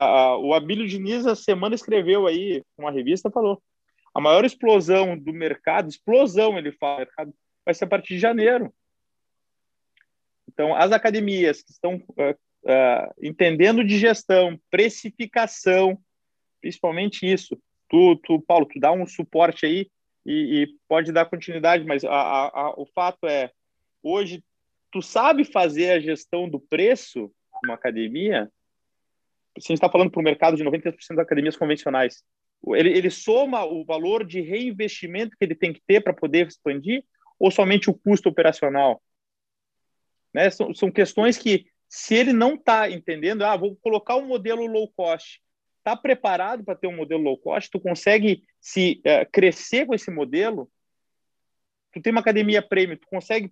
o Abílio Diniz, a semana, escreveu aí, uma revista, falou: a maior explosão do mercado, explosão, ele fala, vai ser a partir de janeiro. Então, as academias que estão uh, uh, entendendo de gestão, precificação, principalmente isso. Tu, tu, Paulo, tu dá um suporte aí e, e pode dar continuidade, mas a, a, o fato é, hoje, tu sabe fazer a gestão do preço numa academia? Se a gente está falando para o mercado de 93% das academias convencionais, ele, ele soma o valor de reinvestimento que ele tem que ter para poder expandir ou somente o custo operacional? Né? São, são questões que, se ele não está entendendo, ah, vou colocar um modelo low cost, está preparado para ter um modelo low cost, tu consegue se uh, crescer com esse modelo, tu tem uma academia premium, tu consegue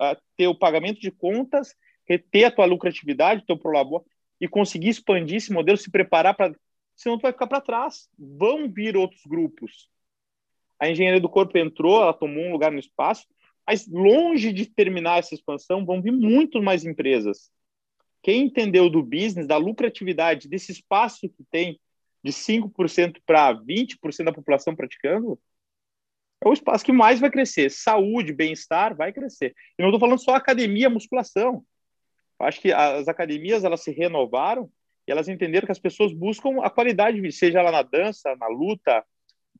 uh, ter o pagamento de contas, reter a tua lucratividade, teu prolabor, e conseguir expandir esse modelo, se preparar para... Senão tu vai ficar para trás. Vão vir outros grupos. A engenharia do corpo entrou, ela tomou um lugar no espaço, mas longe de terminar essa expansão, vão vir muito mais empresas. Quem entendeu do business, da lucratividade, desse espaço que tem de 5% para 20% da população praticando, é o espaço que mais vai crescer. Saúde, bem-estar, vai crescer. E não estou falando só academia, musculação. Eu acho que as academias elas se renovaram e elas entenderam que as pessoas buscam a qualidade seja ela na dança, na luta,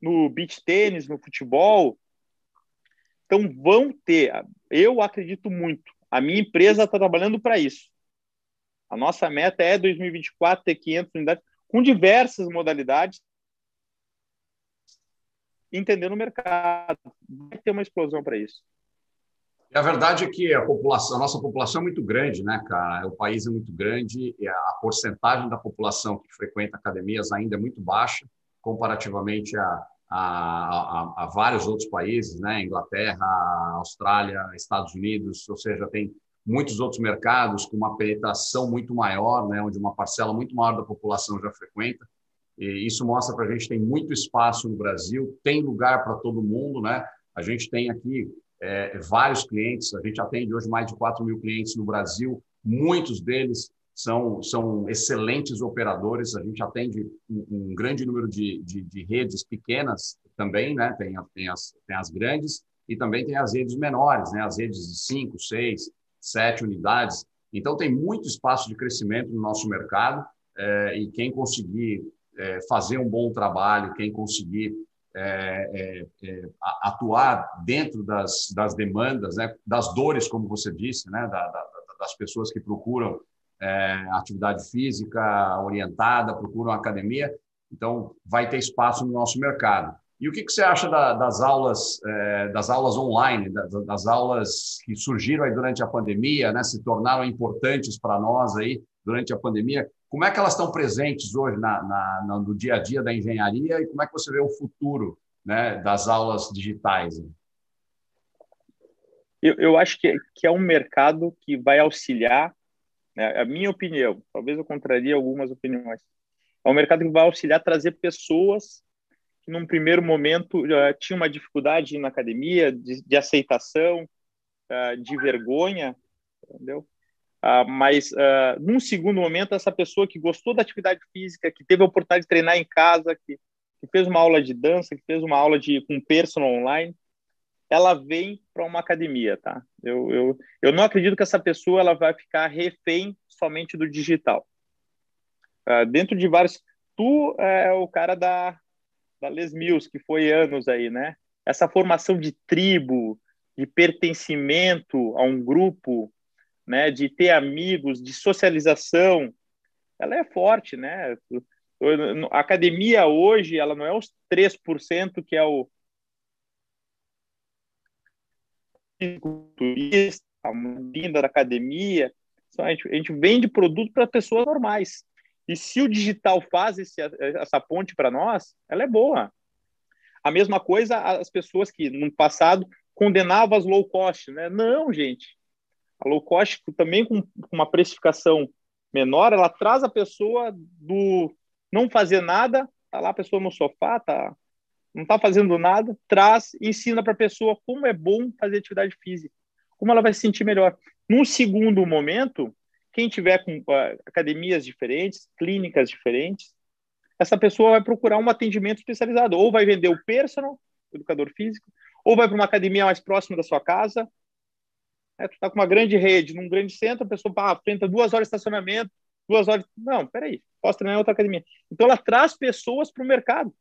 no beach tênis, no futebol. Então vão ter. Eu acredito muito. A minha empresa está trabalhando para isso. A nossa meta é 2024 ter 500 unidades com diversas modalidades, entendendo o mercado. Vai ter uma explosão para isso. A verdade é que a população, a nossa população é muito grande, né, cara? O país é muito grande e a porcentagem da população que frequenta academias ainda é muito baixa, comparativamente a, a, a, a vários outros países, né? Inglaterra, Austrália, Estados Unidos, ou seja, tem muitos outros mercados com uma penetração muito maior, né, onde uma parcela muito maior da população já frequenta. E isso mostra para a gente tem muito espaço no Brasil, tem lugar para todo mundo, né? A gente tem aqui é, vários clientes, a gente atende hoje mais de 4 mil clientes no Brasil, muitos deles são, são excelentes operadores, a gente atende um, um grande número de, de, de, redes pequenas também, né? Tem, tem, as, tem as grandes e também tem as redes menores, né? As redes de 5, 6, sete unidades. Então, tem muito espaço de crescimento no nosso mercado é, e quem conseguir é, fazer um bom trabalho, quem conseguir é, atuar dentro das, das demandas, né, das dores, como você disse, né, da, da, das pessoas que procuram atividade física orientada, procuram academia, então vai ter espaço no nosso mercado. E o que, que você acha da, das aulas, é, das aulas online, das, aulas que surgiram aí durante a pandemia, né, se tornaram importantes para nós aí durante a pandemia? Como é que elas estão presentes hoje na, na, no dia a dia da engenharia e como é que você vê o futuro né, das aulas digitais? Eu, eu acho que, que é um mercado que vai auxiliar, né, a minha opinião, talvez eu contraria algumas opiniões, é um mercado que vai auxiliar a trazer pessoas que num primeiro momento uh, tinha uma dificuldade na academia, de, de aceitação, uh, de vergonha, entendeu? Uh, mas uh, num segundo momento, essa pessoa que gostou da atividade física, que teve a oportunidade de treinar em casa, que, que fez uma aula de dança, que fez uma aula de com personal online, ela vem para uma academia, tá? Eu, eu, eu não acredito que essa pessoa ela vai ficar refém somente do digital. Uh, dentro de vários, tu é o cara da da Les Mills, que foi anos aí, né? Essa formação de tribo, de pertencimento a um grupo, né? De ter amigos, de socialização, ela é forte, né? A academia hoje, ela não é os 3% que é o turista, a vinda da academia. A gente, a gente vende produto para pessoas normais. E se o digital faz esse, essa ponte para nós, ela é boa. A mesma coisa as pessoas que no passado condenavam as low cost, né? Não, gente. A low cost também com uma precificação menor, ela traz a pessoa do não fazer nada, tá lá a pessoa no sofá, tá não tá fazendo nada, traz, ensina para a pessoa como é bom fazer atividade física, como ela vai se sentir melhor. Num segundo momento, quem tiver com uh, academias diferentes, clínicas diferentes, essa pessoa vai procurar um atendimento especializado, ou vai vender o personal, o educador físico, ou vai para uma academia mais próxima da sua casa. É, tu está com uma grande rede, num grande centro, a pessoa ah, enfrenta duas horas de estacionamento, duas horas. Não, peraí, posso treinar em outra academia. Então ela traz pessoas para o mercado.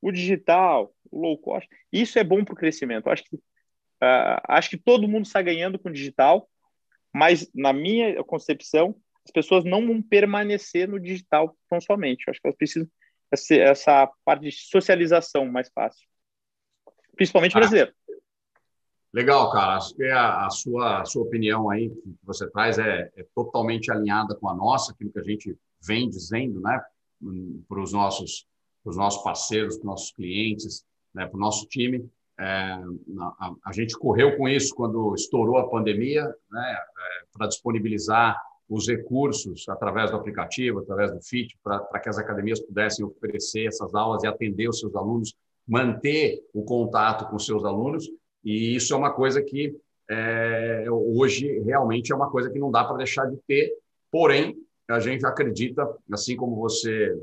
O digital, o low cost, isso é bom para o crescimento. Acho que, uh, acho que todo mundo está ganhando com o digital mas, na minha concepção, as pessoas não vão permanecer no digital tão somente. Eu acho que elas precisam essa, essa parte de socialização mais fácil. Principalmente ah, brasileiro. Legal, cara. Acho que a, a, sua, a sua opinião aí que você traz é, é totalmente alinhada com a nossa, aquilo que a gente vem dizendo, né, para os nossos, os nossos parceiros, para os nossos clientes, né, para o nosso time. É, a, a, gente correu com isso quando estourou a pandemia, né, é, para disponibilizar os recursos através do aplicativo, através do FIT, para que as academias pudessem oferecer essas aulas e atender os seus alunos, manter o contato com os seus alunos. E isso é uma coisa que é, hoje realmente é uma coisa que não dá para deixar de ter, porém, a gente acredita, assim como você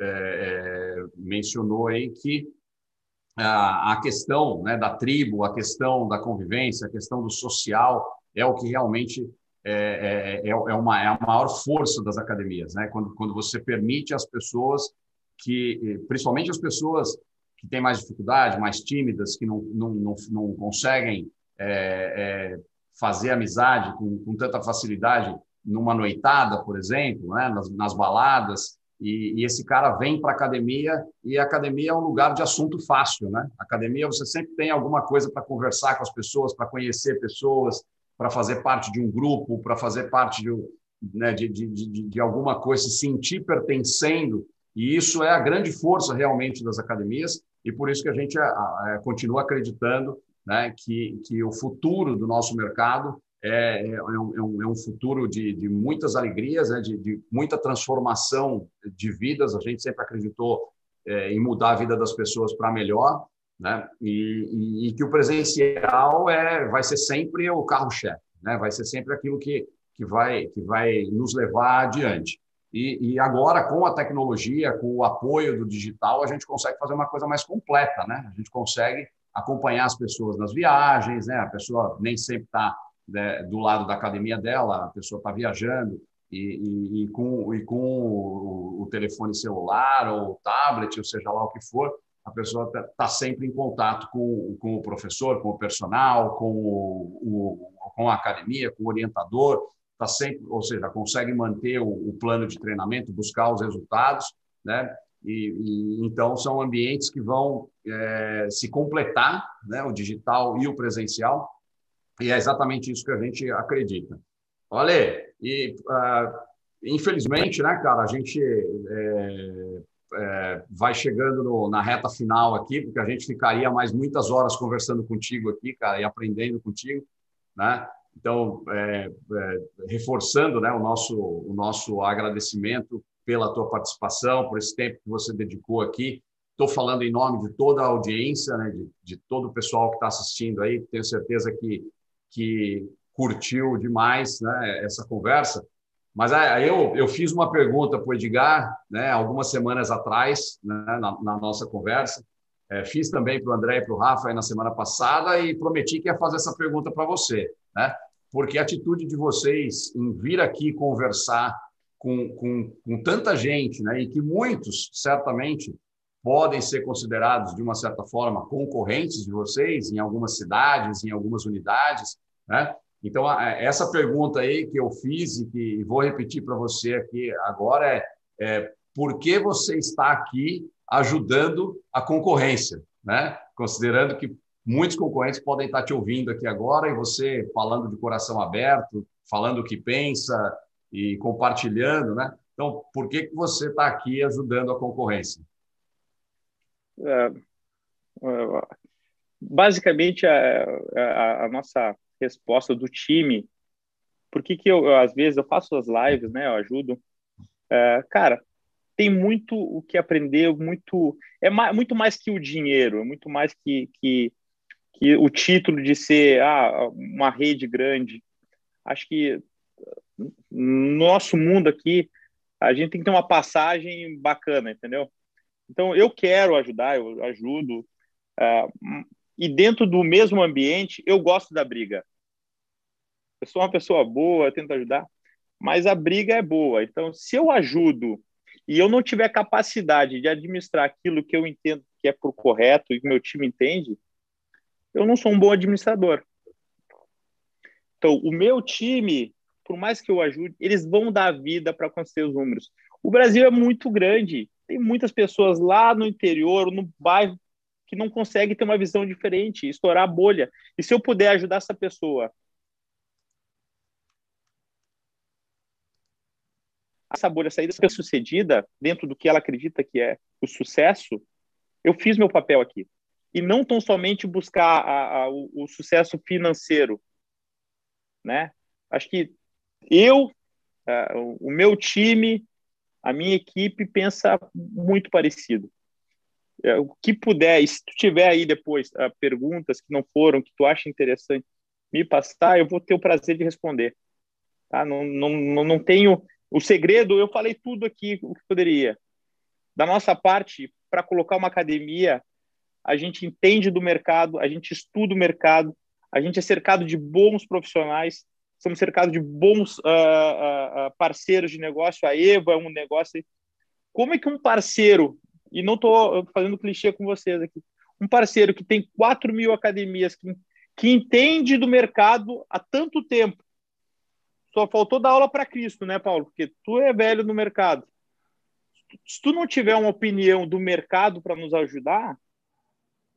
é, é, mencionou aí, que a, a questão né, da tribo, a questão da convivência, a questão do social é o que realmente é, é, é, é, uma, é a maior força das academias, né? Quando, quando você permite às pessoas que, principalmente as pessoas que têm mais dificuldade, mais tímidas, que não, não, não, não conseguem é, é, fazer amizade com, com, tanta facilidade numa noitada, por exemplo, né? nas, nas baladas, e, e, esse cara vem para a academia e a academia é um lugar de assunto fácil, né? Academia você sempre tem alguma coisa para conversar com as pessoas, para conhecer pessoas, para fazer parte de um grupo, para fazer parte de, né, de, de, de, de, alguma coisa, se sentir pertencendo. E isso é a grande força realmente das academias e por isso que a gente a, a, continua acreditando né, que, que o futuro do nosso mercado é, é, um, é um, é futuro de, de muitas alegrias, né, de, de, muita transformação de vidas. A gente sempre acreditou é, em mudar a vida das pessoas para melhor né? E, e, e, que o presencial é, vai ser sempre o carro-chefe, né? Vai ser sempre aquilo que, que, vai, que vai nos levar adiante. E, e, agora, com a tecnologia, com o apoio do digital, a gente consegue fazer uma coisa mais completa, né? A gente consegue acompanhar as pessoas nas viagens, né? A pessoa nem sempre está né, do lado da academia dela, a pessoa está viajando e, e, com, e com o, o telefone celular ou tablet, ou seja lá o que for, a pessoa está tá sempre em contato com, com o professor, com o personal, com, o, o, com a academia, com o orientador, está sempre, ou seja, consegue manter o, o, plano de treinamento, buscar os resultados, né? E, e então são ambientes que vão é, se completar, né? O digital e o presencial, e é exatamente isso que a gente acredita. Olha, e uh, infelizmente, né, cara, a gente é, é, vai chegando no, na reta final aqui, porque a gente ficaria mais muitas horas conversando contigo aqui, cara, e aprendendo contigo, né? Então, é, é, reforçando né, o, nosso, o nosso agradecimento pela tua participação, por esse tempo que você dedicou aqui. Estou falando em nome de toda a audiência, né, de, de todo o pessoal que está assistindo aí, tenho certeza que, que curtiu demais né, essa conversa. Mas aí eu, eu fiz uma pergunta para o Edgar, né, algumas semanas atrás, né, na, na, nossa conversa. É, fiz também para o André e para o Rafa na semana passada e prometi que ia fazer essa pergunta para você, né? Porque a atitude de vocês em vir aqui conversar com, com, com tanta gente, né, e que muitos certamente podem ser considerados de uma certa forma concorrentes de vocês em algumas cidades, em algumas unidades, né? Então, essa pergunta aí que eu fiz e que vou repetir para você aqui agora é, é por que você está aqui ajudando a concorrência, né? Considerando que muitos concorrentes podem estar te ouvindo aqui agora e você falando de coração aberto, falando o que pensa e compartilhando, né? Então, por que, que você está aqui ajudando a concorrência? É, é basicamente, a, a, a nossa resposta do time. Por que, que eu, eu, às vezes, eu faço as lives, né? Eu ajudo. É, cara, tem muito o que aprender, muito é mais, muito mais que o dinheiro, é muito mais que, que, que o título de ser ah, uma rede grande. Acho que no nosso mundo aqui, a gente tem que ter uma passagem bacana, entendeu? Então, eu quero ajudar, eu ajudo. Uh, e dentro do mesmo ambiente, eu gosto da briga eu sou uma pessoa boa, eu tento ajudar, mas a briga é boa. Então, se eu ajudo e eu não tiver capacidade de administrar aquilo que eu entendo que é por correto e que meu time entende, eu não sou um bom administrador. Então, o meu time, por mais que eu ajude, eles vão dar vida para acontecer os números. O Brasil é muito grande, tem muitas pessoas lá no interior, no bairro, que não conseguem ter uma visão diferente, estourar a bolha. E se eu puder ajudar essa pessoa essa bolha sair bem sucedida dentro do que ela acredita que é o sucesso, eu fiz meu papel aqui. E não tão somente buscar a, a, o, o, sucesso financeiro, né? Acho que eu, o meu time, a minha equipe pensa muito parecido. Uh, o que puder, se tu tiver aí depois uh, perguntas que não foram, que tu acha interessante, me passar, eu vou ter o prazer de responder. Tá? Não, não, não tenho o segredo, eu falei tudo aqui o que poderia. Da nossa parte, para colocar uma academia, a gente entende do mercado, a gente estuda o mercado, a gente é cercado de bons profissionais, somos cercados de bons uh, uh, parceiros de negócio. A Eva é um negócio. Como é que um parceiro, e não estou fazendo clichê com vocês aqui, um parceiro que tem 4 mil academias, que, que entende do mercado há tanto tempo, só faltou dar aula para Cristo, né, Paulo? Porque tu é velho no mercado. Se tu não tiver uma opinião do mercado para nos ajudar,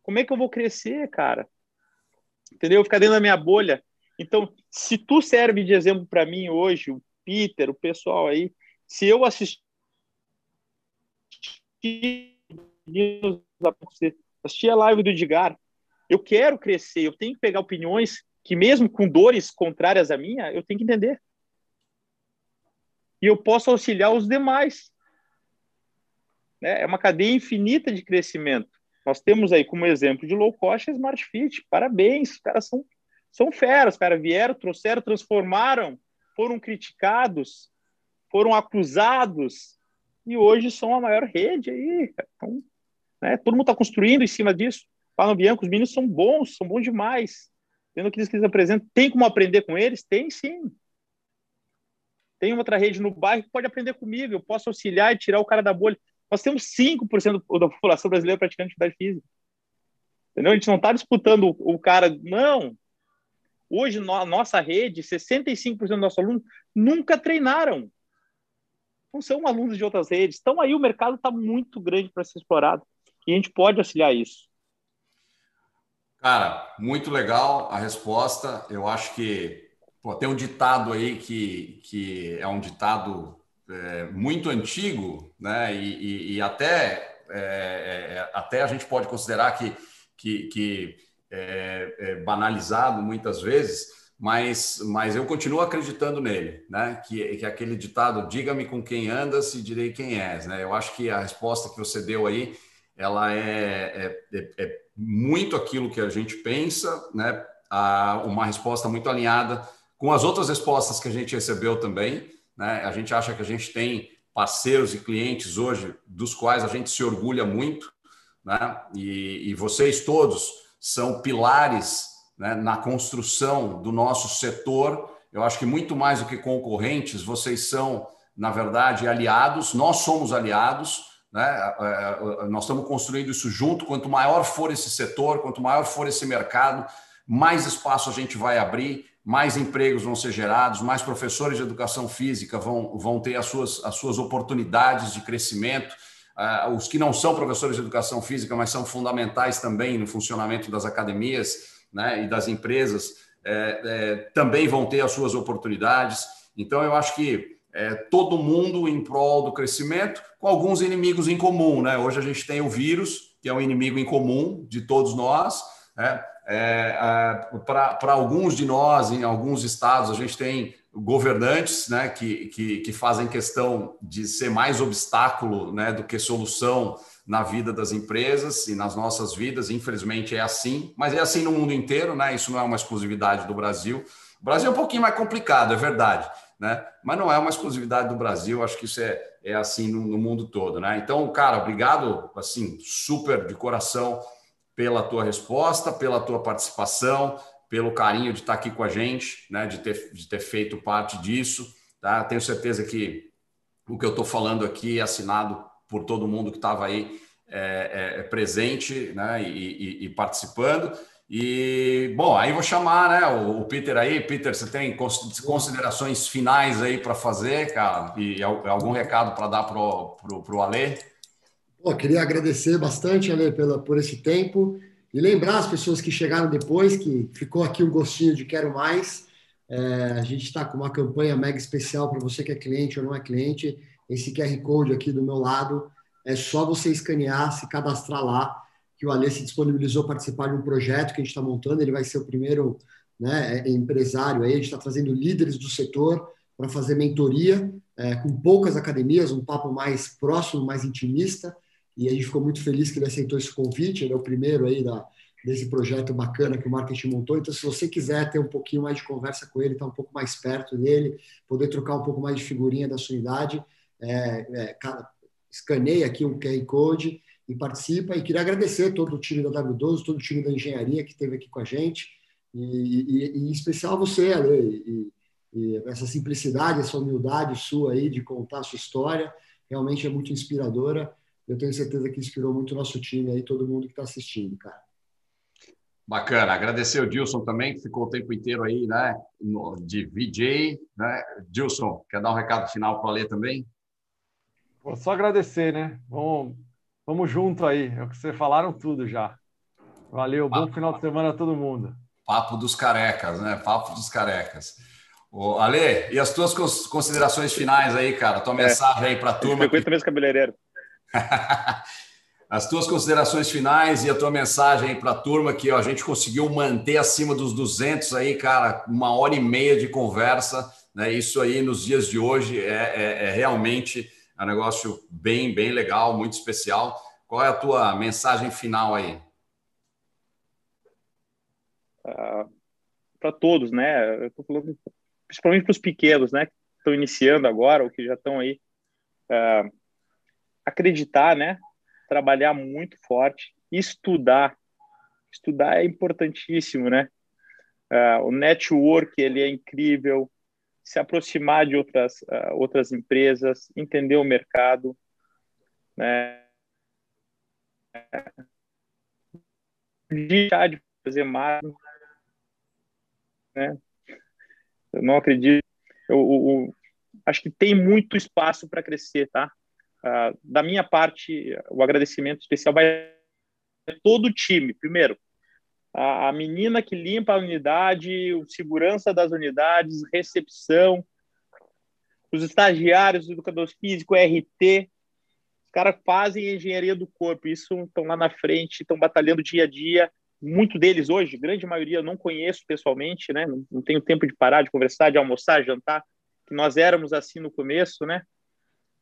como é que eu vou crescer, cara? Entendeu? Ficar dentro da minha bolha. Então, se tu serve de exemplo para mim hoje, o Peter, o pessoal aí, se eu assistir assistir a live do Edgar, eu quero crescer, eu tenho que pegar opiniões que mesmo com dores contrárias à minha, eu tenho que entender. E eu posso auxiliar os demais. Né? É uma cadeia infinita de crescimento. Nós temos aí como exemplo de low cost a Smart Fit. Parabéns, os caras são, são feras. Os caras vieram, trouxeram, transformaram, foram criticados, foram acusados e hoje são a maior rede aí. Então, né? Todo mundo está construindo em cima disso. Falam Bianco, os meninos são bons, são bons demais. Tendo que eles apresentam, tem como aprender com eles? Tem sim. Tem outra rede no bairro que pode aprender comigo, eu posso auxiliar e tirar o cara da bolha. Nós temos 5% da população brasileira praticando atividade física. Entendeu? A gente não está disputando o cara. Não. Hoje, a nossa rede, 65% dos nossos alunos nunca treinaram. Não são alunos de outras redes. Então, aí o mercado está muito grande para ser explorado. E a gente pode auxiliar isso. Cara, muito legal a resposta. Eu acho que pô, tem um ditado aí que, que é um ditado é, muito antigo, né? E, e, e até, é, é, até a gente pode considerar que, que, que é, é, banalizado muitas vezes, mas, mas eu continuo acreditando nele, né? Que, que aquele ditado, diga-me com quem andas e direi quem és, né? Eu acho que a resposta que você deu aí, ela é, é, é muito aquilo que a gente pensa, né? A, uma resposta muito alinhada com as outras respostas que a gente recebeu também, né? A gente acha que a gente tem parceiros e clientes hoje dos quais a gente se orgulha muito, né? E, e vocês todos são pilares né, na construção do nosso setor. Eu acho que muito mais do que concorrentes, vocês são, na verdade, aliados. Nós somos aliados. Né? É, é, nós estamos construindo isso junto. Quanto maior for esse setor, quanto maior for esse mercado, mais espaço a gente vai abrir, mais empregos vão ser gerados, mais professores de educação física vão, vão ter as suas, as suas oportunidades de crescimento. Uh, os que não são professores de educação física, mas são fundamentais também no funcionamento das academias né, e das empresas, é, é, também vão ter as suas oportunidades. Então, eu acho que é, todo mundo em prol do crescimento, com alguns inimigos em comum. Né? Hoje a gente tem o vírus, que é um inimigo em comum de todos nós. Né? É, é, Para alguns de nós, em alguns estados, a gente tem governantes né, que, que, que fazem questão de ser mais obstáculo né, do que solução na vida das empresas e nas nossas vidas. Infelizmente é assim, mas é assim no mundo inteiro, né? Isso não é uma exclusividade do Brasil. O Brasil é um pouquinho mais complicado, é verdade, né? Mas não é uma exclusividade do Brasil. Acho que isso é, é assim no, no mundo todo, né? Então, cara, obrigado, assim, super de coração pela tua resposta, pela tua participação, pelo carinho de estar aqui com a gente, né? De ter, de ter feito parte disso, tá? Tenho certeza que o que eu estou falando aqui é assinado por todo mundo que estava aí é, é, é, presente né, e, e, e, participando. E, bom, aí vou chamar né, o, o, Peter aí. Peter, você tem considerações finais aí para fazer, cara? E algum recado para dar para o Alê? Pô, queria agradecer bastante, Ale, pela, por esse tempo e lembrar as pessoas que chegaram depois que ficou aqui um gostinho de quero mais. É, a gente está com uma campanha mega especial para você que é cliente ou não é cliente esse QR Code aqui do meu lado. É só você escanear, se cadastrar lá, que o Alê se disponibilizou a participar de um projeto que a gente está montando. Ele vai ser o primeiro né, é, empresário aí. A gente está trazendo líderes do setor para fazer mentoria é, com poucas academias, um papo mais próximo, mais intimista. E a gente ficou muito feliz que ele aceitou esse convite. Ele é o primeiro aí da, desse projeto bacana que o marketing montou. Então, se você quiser ter um pouquinho mais de conversa com ele, estar tá um pouco mais perto dele, poder trocar um pouco mais de figurinha da sua unidade, é, é, cara, escaneia aqui um QR Code e participa. E queria agradecer todo o time da W12, todo o time da engenharia que esteve aqui com a gente, e, e, e em especial você, Ale, e, e essa simplicidade, essa humildade sua aí de contar a sua história, realmente é muito inspiradora. Eu tenho certeza que inspirou muito o nosso time aí, todo mundo que está assistindo, cara. Bacana. Agradecer o Dilson também, que ficou o tempo inteiro aí, né, de VJ. Né? Dilson, quer dar um recado final para o Alê também? Vou só agradecer, né? Vamos, vamos junto aí. É o que vocês falaram tudo já. Valeu, bom final de semana a todo mundo. Papo dos carecas, né? Papo dos carecas. Ô, Ale, e as tuas considerações finais aí, cara? Tua é. mensagem aí para a turma. Frequenta mesmo cabeleireiro. (laughs) as tuas considerações finais e a tua mensagem para a turma que ó, a gente conseguiu manter acima dos 200 aí, cara, uma hora e meia de conversa, né? Isso aí nos dias de hoje é, é, é realmente é um negócio bem, bem legal, muito especial. Qual é a tua mensagem final aí? Uh, ah, para todos, né? Eu estou falando principalmente para os pequenos, né? Que estão iniciando agora ou que já estão aí. Uh, acreditar, né? Trabalhar muito forte, estudar. Estudar é importantíssimo, né? Uh, o network ele é incrível, se aproximar de outras, uh, outras empresas, entender o mercado, né? Deixar de fazer mais, né? Eu não acredito. Eu, eu, acho que tem muito espaço para crescer, tá? Uh, da minha parte, o agradecimento especial vai todo o time. Primeiro, a, a menina que limpa a unidade, o segurança das unidades, recepção, os estagiários, o educador físico, RT, os caras fazem engenharia do corpo, isso estão lá na frente, estão batalhando dia a dia. Muito deles hoje, grande maioria eu não conheço pessoalmente, né? Não tenho tempo de parar, de conversar, de almoçar, jantar, que nós éramos assim no começo, né?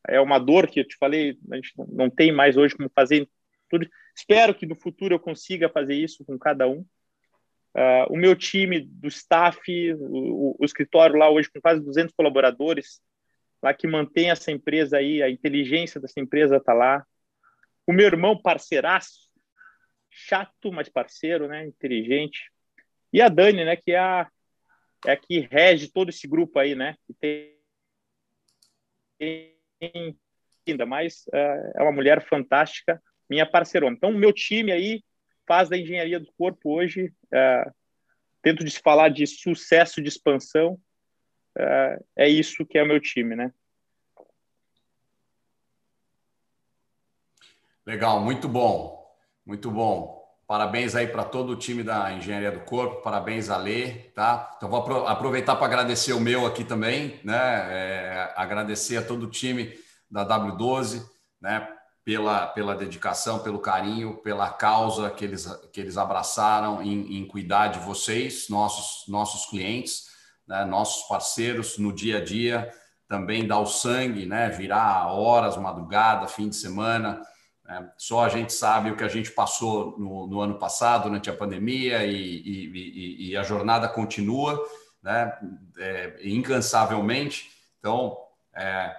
É uma dor que eu te falei, a gente não tem mais hoje como fazer tudo. Espero que no futuro eu consiga fazer isso com cada um. Uh, o meu time do staff, o, o, escritório lá hoje com quase 200 colaboradores, lá que mantém essa empresa aí, a inteligência dessa empresa está lá. O meu irmão parceiraço, chato, mas parceiro, né, inteligente. E a Dani, né, que é a, é a que rege todo esse grupo aí, né, que tem, tem ainda mais, uh, é uma mulher fantástica, minha parceirona. Então, o meu time aí faz da engenharia do corpo hoje, é, dentro de se falar de sucesso de expansão, é, é isso que é o meu time, né? Legal, muito bom, muito bom. Parabéns aí para todo o time da Engenharia do Corpo, parabéns a Lê, tá? Então vou aproveitar para agradecer o meu aqui também, né? É, agradecer a todo o time da W12, né? pela, pela dedicação, pelo carinho, pela causa que eles, que eles abraçaram em, em cuidar de vocês, nossos, nossos clientes, né, nossos parceiros no dia a dia, também dar o sangue, né, virar horas, madrugada, fim de semana. Né, só a gente sabe o que a gente passou no, no ano passado, durante a pandemia, e, e, e, a jornada continua né, é, incansavelmente. Então, é,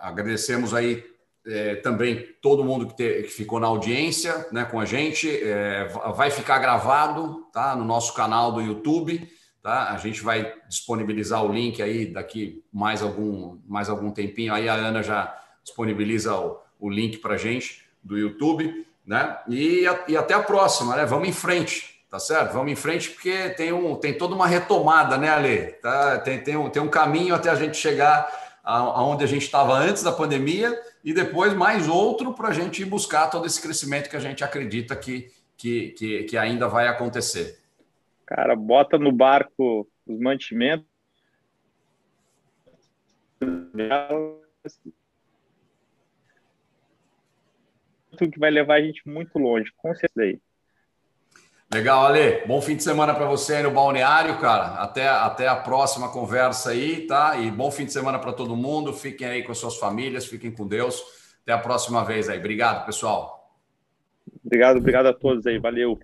agradecemos aí é, também todo mundo que, te, que, ficou na audiência né, com a gente. É, vai ficar gravado tá, no nosso canal do YouTube. Tá? A gente vai disponibilizar o link aí daqui mais algum, mais algum tempinho. Aí a Ana já disponibiliza o, o link para a gente do YouTube. Né? E, e até a próxima, né? Vamos em frente, tá certo? Vamos em frente porque tem, um, tem toda uma retomada, né, Ale? Tá? Tem, tem, um, tem um caminho até a gente chegar aonde a gente estava antes da pandemia e depois mais outro para a gente buscar todo esse crescimento que a gente acredita que, que, que, que ainda vai acontecer. Cara, bota no barco os mantimentos que vai levar a gente muito longe, com certeza aí. Legal, Ale. Bom fim de semana para você aí no balneário, cara. Até, até a próxima conversa aí, tá? E bom fim de semana para todo mundo. Fiquem aí com as suas famílias, fiquem com Deus. Até a próxima vez aí. Obrigado, pessoal. Obrigado, obrigado a todos aí. Valeu.